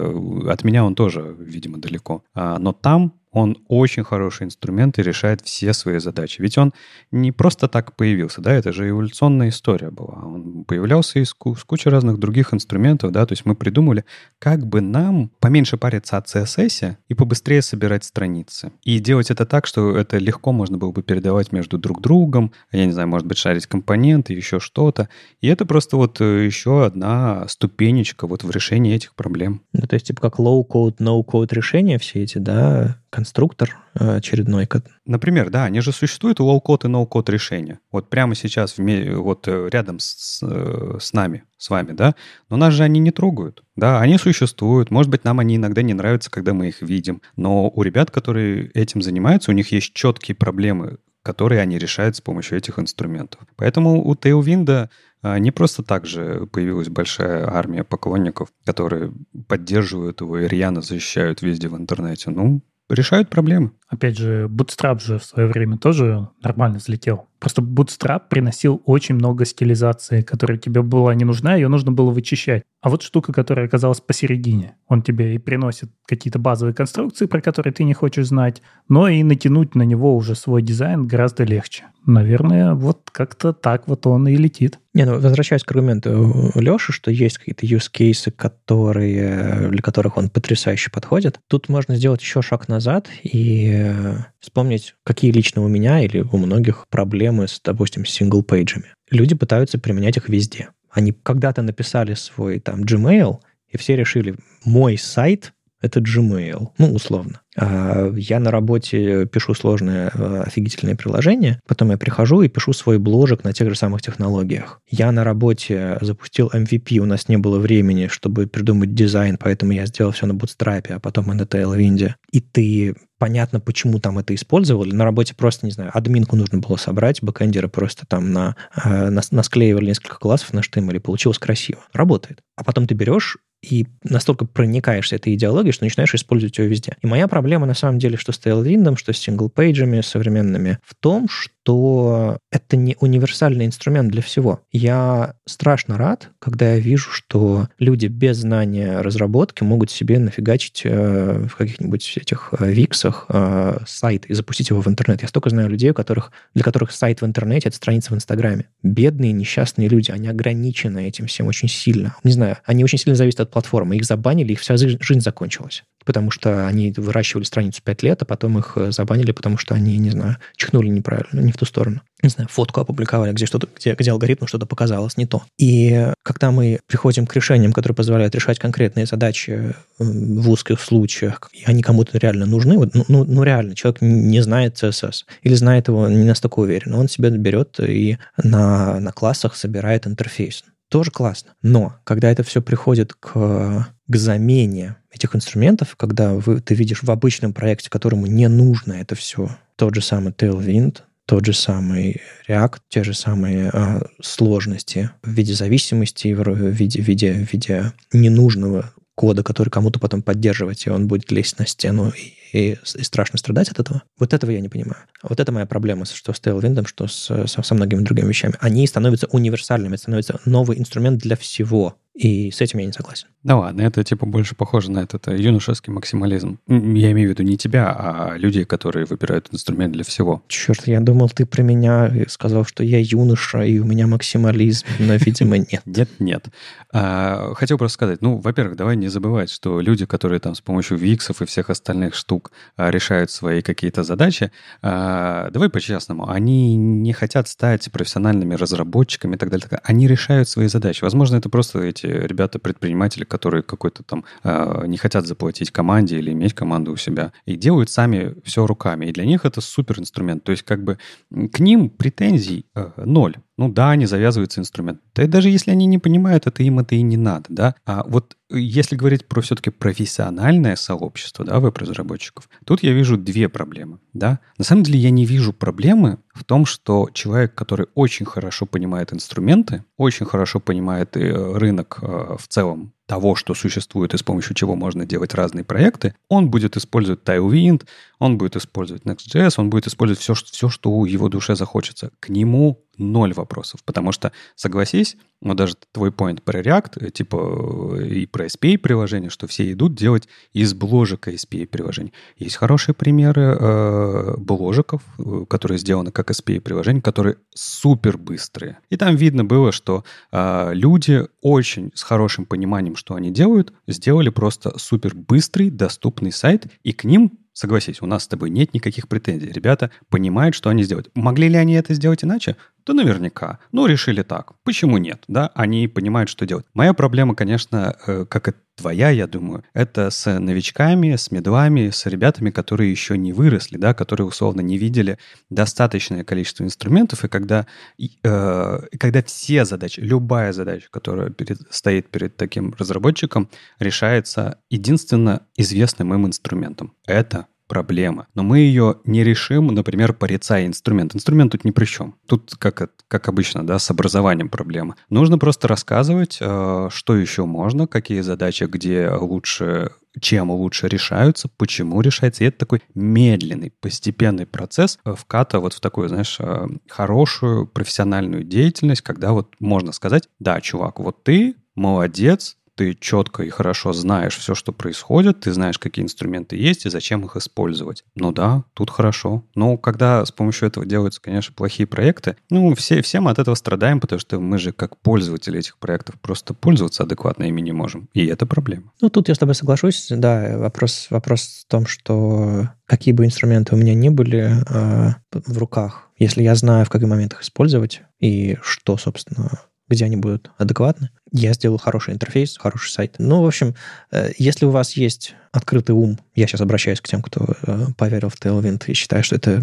от меня он тоже, видимо, далеко. А, но там он очень хороший инструмент и решает все свои задачи. Ведь он не просто так появился, да, это же эволюционная история была. Он появлялся из с кучей разных других инструментов, да, то есть мы придумали, как бы нам поменьше париться от CSS и побыстрее собирать страницы. И делать это так, что это легко можно было бы передавать между друг другом, я не знаю, может быть, шарить компоненты, еще что-то. И это просто вот э, еще одна ступенечка вот в решении этих проблем. Ну, то есть, типа, как low-code, no-code решения все эти, да, конструктор э, очередной. Например, да, они же существуют low-code и no-code решения. Вот прямо сейчас вот э, рядом с, э, с нами, с вами, да, но нас же они не трогают. Да, они существуют. Может быть, нам они иногда не нравятся, когда мы их видим. Но у ребят, которые этим занимаются, у них есть четкие проблемы, которые они решают с помощью этих инструментов. Поэтому у Tailwind не просто так же появилась большая армия поклонников, которые поддерживают его и рьяно защищают везде в интернете. Ну, решают проблемы. Опять же, Bootstrap же в свое время тоже нормально взлетел. Просто Bootstrap приносил очень много стилизации, которая тебе была не нужна, ее нужно было вычищать. А вот штука, которая оказалась посередине. Он тебе и приносит какие-то базовые конструкции, про которые ты не хочешь знать, но и натянуть на него уже свой дизайн гораздо легче. Наверное, вот как-то так вот он и летит. Не, ну, возвращаясь к аргументу Леши, что есть какие-то use cases, которые, для которых он потрясающе подходит, тут можно сделать еще шаг назад и вспомнить, какие лично у меня или у многих проблемы с, допустим, single page ами. Люди пытаются применять их везде. Они когда-то написали свой там Gmail, и все решили, мой сайт это Gmail, ну, условно. А, я на работе пишу сложное э, офигительное приложение, потом я прихожу и пишу свой бложек на тех же самых технологиях. Я на работе запустил MVP, у нас не было времени, чтобы придумать дизайн, поэтому я сделал все на Bootstrap, а потом на Tailwind. И ты понятно, почему там это использовали. На работе просто, не знаю, админку нужно было собрать, бэкэндеры просто там на, э, на, насклеивали несколько классов на HTML, и получилось красиво. Работает. А потом ты берешь и настолько проникаешься этой идеологией, что начинаешь использовать ее везде. И моя проблема на самом деле, что с Tailwind, что с синглпейджами современными, в том, что это не универсальный инструмент для всего. Я страшно рад, когда я вижу, что люди без знания разработки могут себе нафигачить э, в каких-нибудь этих э, виксах э, сайт и запустить его в интернет. Я столько знаю людей, у которых, для которых сайт в интернете — это страница в Инстаграме. Бедные, несчастные люди, они ограничены этим всем очень сильно. Не знаю, они очень сильно зависят от платформы. Их забанили, их вся жизнь закончилась потому что они выращивали страницу 5 лет, а потом их э, забанили, потому что они, не знаю, чихнули неправильно, не в ту сторону. Не знаю, фотку опубликовали, где что-то, где, где алгоритму что-то показалось не то. И когда мы приходим к решениям, которые позволяют решать конкретные задачи э, в узких случаях, и они кому-то реально нужны, вот, ну, ну, ну реально, человек не знает CSS или знает его не настолько уверенно, он себе берет и на, на классах собирает интерфейс тоже классно. Но когда это все приходит к, к замене этих инструментов, когда вы, ты видишь в обычном проекте, которому не нужно это все, тот же самый Tailwind, тот же самый React, те же самые э, сложности в виде зависимости, в виде, в виде, в виде ненужного кода, который кому-то потом поддерживать, и он будет лезть на стену и, и, и страшно страдать от этого. Вот этого я не понимаю. Вот это моя проблема, что с Tailwind, что с, со, со многими другими вещами. Они становятся универсальными, становятся новый инструмент для всего. И с этим я не согласен. Да ладно, это типа больше похоже на этот э, юношеский максимализм. Я имею в виду не тебя, а людей, которые выбирают инструмент для всего. Черт, я думал, ты про меня сказал, что я юноша, и у меня максимализм, но, видимо, нет. Нет, нет. А, хотел просто сказать, ну, во-первых, давай не забывать, что люди, которые там с помощью виксов и всех остальных штук а, решают свои какие-то задачи, а, давай по-честному, они не хотят стать профессиональными разработчиками и так далее. Они решают свои задачи. Возможно, это просто эти ребята-предприниматели, которые какой-то там э, не хотят заплатить команде или иметь команду у себя, и делают сами все руками. И для них это супер инструмент. То есть как бы к ним претензий э, ноль. Ну да, они завязываются инструмент. Да и даже если они не понимают, это им это и не надо, да. А вот если говорить про все-таки профессиональное сообщество, да, веб-разработчиков, тут я вижу две проблемы, да. На самом деле я не вижу проблемы в том, что человек, который очень хорошо понимает инструменты, очень хорошо понимает э, рынок э, в целом того, что существует и с помощью чего можно делать разные проекты, он будет использовать Tailwind, он будет использовать Next.js, он будет использовать все, все, что у его душе захочется. К нему ноль вопросов. Потому что, согласись, вот даже твой point про React, э, типа э, и про SPA приложения, что все идут делать из бложика SPA приложений. Есть хорошие примеры э, бложиков, э, которые сделаны как SPA приложения, которые супер быстрые. И там видно было, что э, люди очень с хорошим пониманием, что они делают, сделали просто супер быстрый, доступный сайт, и к ним Согласись, у нас с тобой нет никаких претензий. Ребята понимают, что они сделают. Могли ли они это сделать иначе? Да наверняка. Ну, решили так. Почему нет? Да, они понимают, что делать. Моя проблема, конечно, э, как и твоя, я думаю, это с новичками, с медлами, с ребятами, которые еще не выросли, да, которые условно не видели достаточное количество инструментов, и когда, э, когда все задачи, любая задача, которая перед, стоит перед таким разработчиком, решается единственно известным им инструментом. Это проблема. Но мы ее не решим, например, порицая инструмент. Инструмент тут ни при чем. Тут, как, как обычно, да, с образованием проблема. Нужно просто рассказывать, э, что еще можно, какие задачи, где лучше чем лучше решаются, почему решается. И это такой медленный, постепенный процесс вката вот в такую, знаешь, э, хорошую профессиональную деятельность, когда вот можно сказать, да, чувак, вот ты молодец, ты четко и хорошо знаешь все, что происходит, ты знаешь, какие инструменты есть и зачем их использовать. Ну да, тут хорошо. Но когда с помощью этого делаются, конечно, плохие проекты, ну, все, все мы от этого страдаем, потому что мы же как пользователи этих проектов просто пользоваться адекватно ими не можем. И это проблема. Ну, тут я с тобой соглашусь. Да, вопрос, вопрос в том, что какие бы инструменты у меня ни были э, в руках, если я знаю, в каких моментах использовать и что, собственно, где они будут адекватны. Я сделал хороший интерфейс, хороший сайт. Ну, в общем, э, если у вас есть открытый ум, я сейчас обращаюсь к тем, кто э, поверил в Tailwind и считает, что это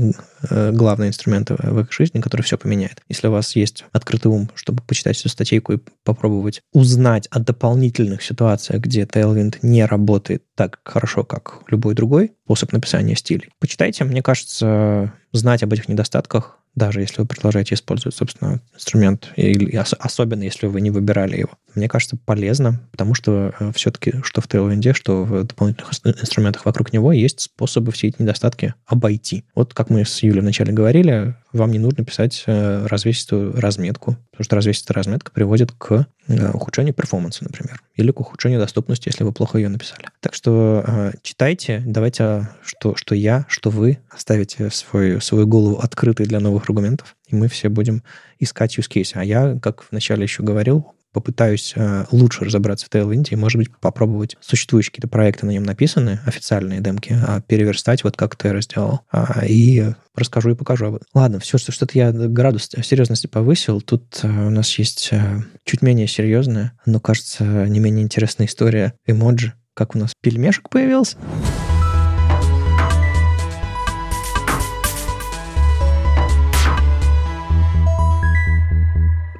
э, главный инструмент в их жизни, который все поменяет. Если у вас есть открытый ум, чтобы почитать эту статейку и попробовать узнать о дополнительных ситуациях, где Tailwind не работает так хорошо, как любой другой способ написания стилей, почитайте. Мне кажется, знать об этих недостатках даже если вы продолжаете использовать, собственно, инструмент, или особенно если вы не выбирали его. Мне кажется, полезно, потому что э, все-таки что в Tailwind, что в дополнительных инструментах вокруг него есть способы все эти недостатки обойти. Вот как мы с Юлей вначале говорили, вам не нужно писать э, развесистую разметку, потому что развесистая разметка приводит к э, ухудшению перформанса, например, или к ухудшению доступности, если вы плохо ее написали. Так что читайте, давайте, что, что я, что вы оставите свою, свою голову открытой для новых аргументов, и мы все будем искать use case. А я, как вначале еще говорил, попытаюсь э, лучше разобраться в Tailwind и, может быть, попробовать существующие какие-то проекты на нем написаны, официальные демки, а переверстать вот как ты сделал. А, и расскажу и покажу. Ладно, все, что, что-то я градус серьезности повысил. Тут э, у нас есть э, чуть менее серьезная, но, кажется, не менее интересная история эмоджи. Как у нас пельмешек появился.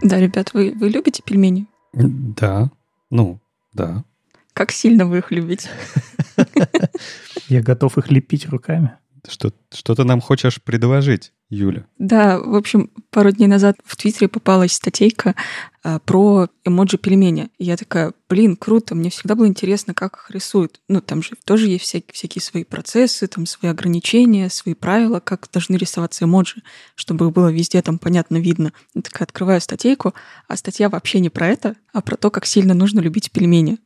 Да, ребят, вы, вы любите пельмени? Да, ну, да. Как сильно вы их любите? Я готов их лепить руками. Что, что ты нам хочешь предложить, Юля? Да, в общем, пару дней назад в Твиттере попалась статейка а, про эмоджи пельмени. И я такая, блин, круто, мне всегда было интересно, как их рисуют. Ну, там же тоже есть всякие, всякие свои процессы, там свои ограничения, свои правила, как должны рисоваться эмоджи, чтобы было везде там понятно видно. Я такая открываю статейку, а статья вообще не про это, а про то, как сильно нужно любить пельмени.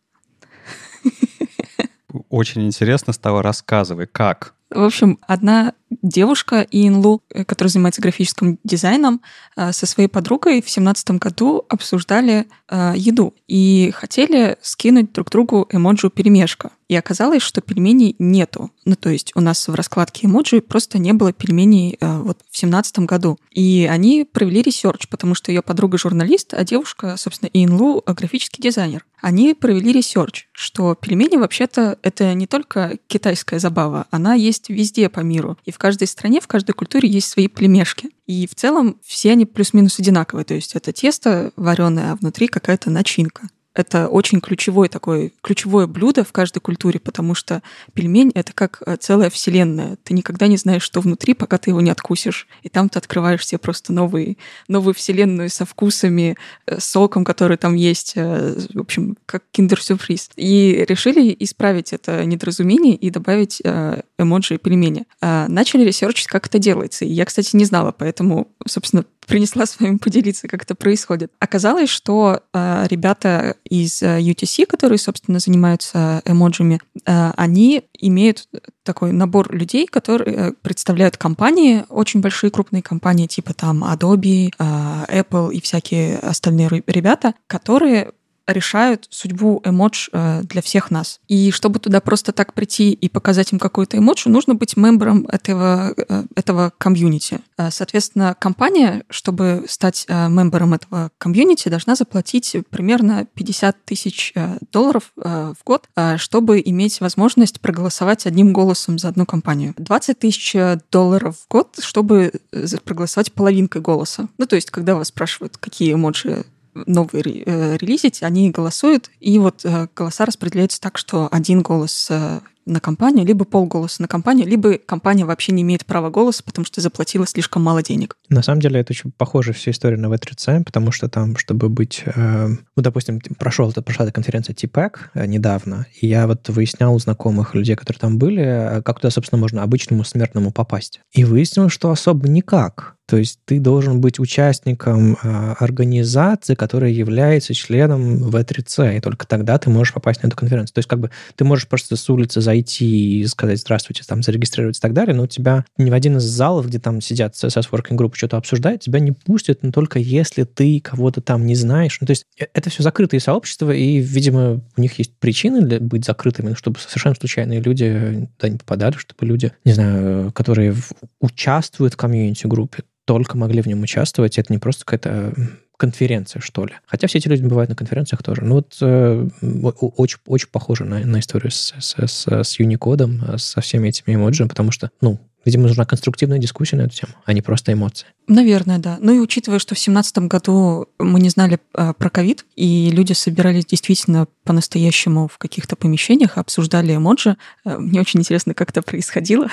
Очень интересно стало, рассказывай, как? В общем, одна девушка Ин Лу, э, которая занимается графическим дизайном, э, со своей подругой в семнадцатом году обсуждали э, еду и хотели скинуть друг другу эмоджи пельмешка. И оказалось, что пельменей нету. Ну, то есть у нас в раскладке эмоджи просто не было пельменей вот в семнадцатом году. И они провели research, потому что ее подруга журналист, а девушка, собственно, Ин Лу графический дизайнер. Они провели research, что пельмени вообще-то это не только китайская забава, она есть везде по миру. И в каждой стране, в каждой культуре есть свои племешки. И в целом все они плюс-минус одинаковые. То есть это тесто вареное, а внутри какая-то начинка это очень ключевое такое, ключевое блюдо в каждой культуре, потому что пельмень — это как э, целая вселенная. Ты никогда не знаешь, что внутри, пока ты его не откусишь. И там ты открываешь себе просто новые, новую вселенную со вкусами, э, соком, который там есть. Э, в общем, как киндер-сюрприз. И решили исправить это недоразумение и добавить эмоджи пельмени. А начали ресерчить, как это делается. И я, кстати, не знала, поэтому, собственно, принесла с вами поделиться, как это происходит. Оказалось, что э, ребята из UTC, которые, собственно, занимаются эмоджами, э, они имеют такой набор людей, которые э, представляют компании, очень большие крупные компании, типа там Adobe, э, Apple и всякие остальные ребята, которые решают судьбу эмодж э, для всех нас. И чтобы туда просто так прийти и показать им какую-то эмоджу, нужно быть мембером этого, э, этого комьюнити. Э, соответственно, компания, чтобы стать мембером этого комьюнити, должна заплатить примерно 50 тысяч долларов в год, чтобы иметь возможность проголосовать одним голосом за одну компанию. 20 тысяч долларов в год, чтобы проголосовать половинкой голоса. Ну, то есть, когда вас спрашивают, какие эмоджи новые э, релизить, они голосуют, и вот э, голоса распределяются так, что один голос э, на компанию, либо полголоса на компанию, либо компания вообще не имеет права голоса, потому что заплатила слишком мало денег. На самом деле это очень похоже вся история на V3C, потому что там, чтобы быть... Э, ну, допустим, прошел, прошла эта конференция TPAC недавно, и я вот выяснял у знакомых людей, которые там были, как туда, собственно, можно обычному смертному попасть. И выяснил, что особо никак. То есть ты должен быть участником э, организации, которая является членом В3C, и только тогда ты можешь попасть на эту конференцию. То есть как бы ты можешь просто с улицы зайти и сказать «здравствуйте», там зарегистрироваться и так далее, но у тебя ни в один из залов, где там сидят CSS Working Group, что-то обсуждают, тебя не пустят, но только если ты кого-то там не знаешь. Ну, то есть э, это все закрытые сообщества, и, видимо, у них есть причины для быть закрытыми, чтобы совершенно случайные люди туда не попадали, чтобы люди, не знаю, которые участвуют в комьюнити-группе, только могли в нем участвовать. Это не просто какая-то конференция, что ли. Хотя все эти люди бывают на конференциях тоже. Ну вот э, очень, очень похоже на, на историю с, с, с, с Unicode, со всеми этими эмоджи, потому что, ну, Видимо, нужна конструктивная дискуссия на эту тему, а не просто эмоции. Наверное, да. Ну и учитывая, что в 2017 году мы не знали э, про ковид, и люди собирались действительно по-настоящему в каких-то помещениях, обсуждали эмоджи, э, мне очень интересно, как это происходило.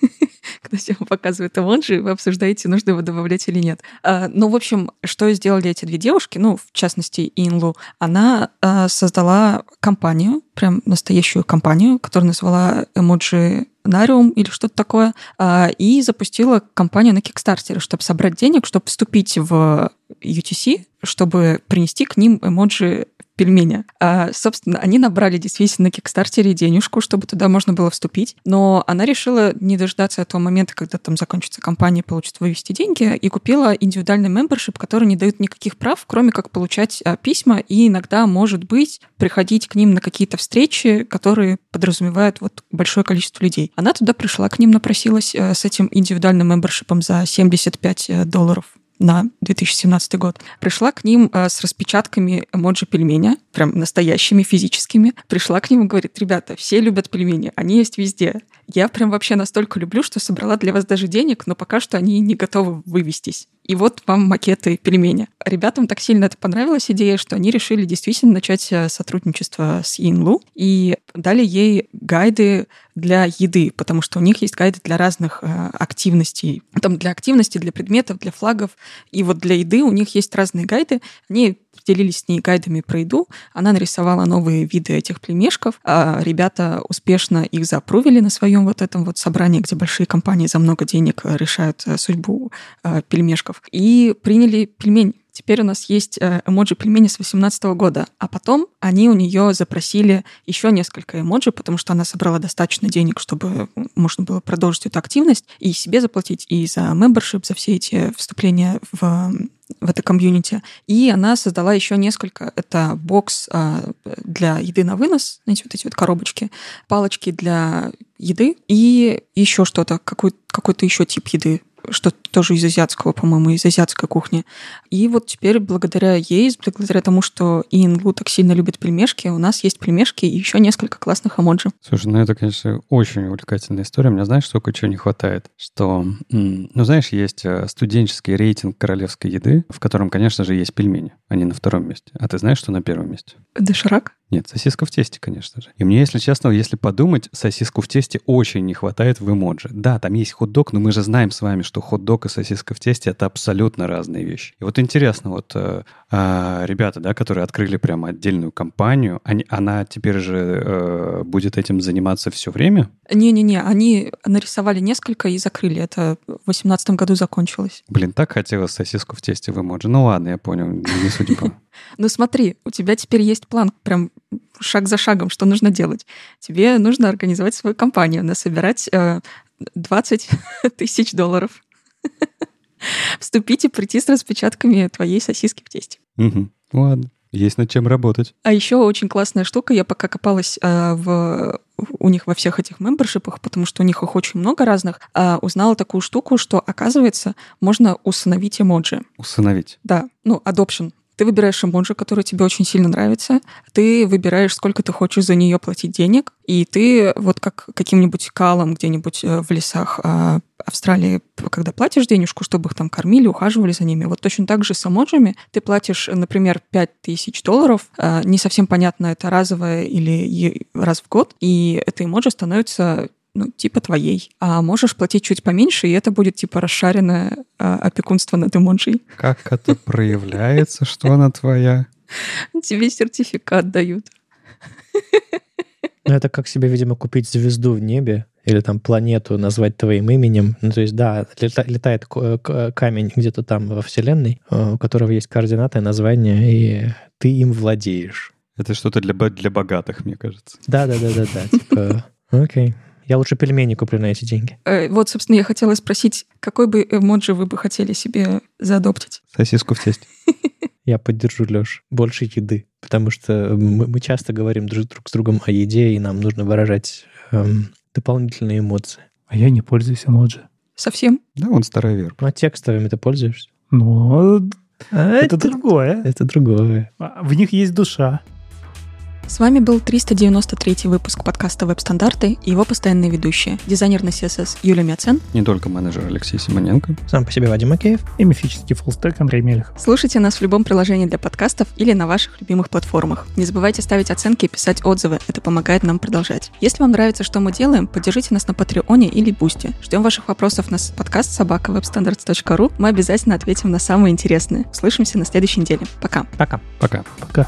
когда всем показывают эмоджи, вы обсуждаете, нужно его добавлять или нет. А, ну, в общем, что сделали эти две девушки, ну, в частности, Инлу, она а, создала компанию, прям настоящую компанию, которую назвала эмоджи Нариум или что-то такое, а, и запустила компанию на Kickstarter, чтобы собрать денег, чтобы вступить в UTC, чтобы принести к ним эмоджи пельмени. А, собственно, они набрали действительно на Кикстартере денежку, чтобы туда можно было вступить, но она решила не дождаться этого момента, когда там закончится кампания, получит вывести деньги, и купила индивидуальный мембершип, который не дает никаких прав, кроме как получать а, письма и иногда, может быть, приходить к ним на какие-то встречи, которые подразумевают вот большое количество людей. Она туда пришла, к ним напросилась а, с этим индивидуальным мембершипом за 75 э, долларов на 2017 год. Пришла к ним э, с распечатками эмоджи пельменя, прям настоящими, физическими. Пришла к ним и говорит, ребята, все любят пельмени, они есть везде. Я прям вообще настолько люблю, что собрала для вас даже денег, но пока что они не готовы вывестись и вот вам макеты пельмени. Ребятам так сильно это понравилась идея, что они решили действительно начать э, сотрудничество с Инлу и дали ей гайды для еды, потому что у них есть гайды для разных э, активностей. Там для активностей, для предметов, для флагов. И вот для еды у них есть разные гайды. Они делились с ней гайдами про еду. Она нарисовала новые виды этих племешков. А ребята успешно их запрувили на своем вот этом вот собрании, где большие компании за много денег решают э, судьбу э, пельмешков. И приняли пельмень Теперь у нас есть эмоджи пельмени с 2018 года, а потом они у нее запросили еще несколько эмоджи, потому что она собрала достаточно денег, чтобы можно было продолжить эту активность и себе заплатить, и за membership, за все эти вступления в в это комьюнити. И она создала еще несколько. Это бокс а, для еды на вынос, знаете, вот эти вот коробочки, палочки для еды и еще что-то, какой, какой-то еще тип еды что тоже из азиатского, по-моему, из азиатской кухни. И вот теперь благодаря ей, благодаря тому, что Иэн Лу так сильно любит пельмешки, у нас есть пельмешки и еще несколько классных эмоджи. Слушай, ну это, конечно, очень увлекательная история. Мне знаешь, только чего не хватает? Что, ну знаешь, есть э, студенческий рейтинг королевской еды, в котором, конечно же, есть пельмени. Они на втором месте. А ты знаешь, что на первом месте? Доширак? Нет, сосиска в тесте, конечно же. И мне, если честно, если подумать, сосиску в тесте очень не хватает в эмоджи. Да, там есть хот-дог, но мы же знаем с вами, что хот-дог и сосиска в тесте — это абсолютно разные вещи. И вот интересно, вот э, э, ребята, да, которые открыли прямо отдельную компанию, они, она теперь же э, будет этим заниматься все время? Не-не-не, они нарисовали несколько и закрыли. Это в 2018 году закончилось. Блин, так хотелось сосиску в тесте в эмоджи. Ну ладно, я понял, не судьба. Ну смотри, у тебя теперь есть план, прям шаг за шагом, что нужно делать. Тебе нужно организовать свою компанию, насобирать э, 20 тысяч долларов. Вступить и прийти с распечатками твоей сосиски в тесте. Угу. Ладно. Есть над чем работать. А еще очень классная штука, я пока копалась э, в у них во всех этих мембершипах, потому что у них их очень много разных, а узнала такую штуку, что, оказывается, можно усыновить эмоджи. Усыновить? Да, ну, adoption ты выбираешь эмоджи, который тебе очень сильно нравится, ты выбираешь, сколько ты хочешь за нее платить денег, и ты вот как каким-нибудь калом где-нибудь э, в лесах а, Австралии, когда платишь денежку, чтобы их там кормили, ухаживали за ними, вот точно так же с эмоджами. Ты платишь, например, 5000 долларов, а, не совсем понятно, это разовое или раз в год, и это эмоджи становится ну, типа твоей. А можешь платить чуть поменьше, и это будет типа расшаренное а, опекунство над эмоджей. Как это проявляется, что она твоя? Тебе сертификат дают. Ну, это как себе, видимо, купить звезду в небе или там планету назвать твоим именем. Ну, то есть, да, летает камень где-то там во Вселенной, э, у которого есть координаты, название, и ты им владеешь. Это что-то для, для богатых, мне кажется. Да-да-да-да-да. Типа, окей. Я лучше пельмени куплю на эти деньги. Э, вот, собственно, я хотела спросить, какой бы эмоджи вы бы хотели себе заадоптить? Сосиску в тесте. Я поддержу, Леш. Больше еды. Потому что мы, мы часто говорим друг, друг с другом о еде, и нам нужно выражать эм, дополнительные эмоции. А я не пользуюсь эмоджи. Совсем? Да, он старая верба. Ну, а текстовыми ты пользуешься? Ну, А это другое. Это другое. А, В них есть душа. С вами был 393 выпуск подкаста «Веб-стандарты» и его постоянные ведущие. Дизайнер на CSS Юлия Мяцен. Не только менеджер Алексей Симоненко. Сам по себе Вадим Макеев. И мифический фуллстек Андрей Мелехов. Слушайте нас в любом приложении для подкастов или на ваших любимых платформах. Не забывайте ставить оценки и писать отзывы, это помогает нам продолжать. Если вам нравится, что мы делаем, поддержите нас на Патреоне или Бусти. Ждем ваших вопросов на подкаст собака Мы обязательно ответим на самые интересные. Услышимся на следующей неделе. Пока. Пока. Пока. Пока.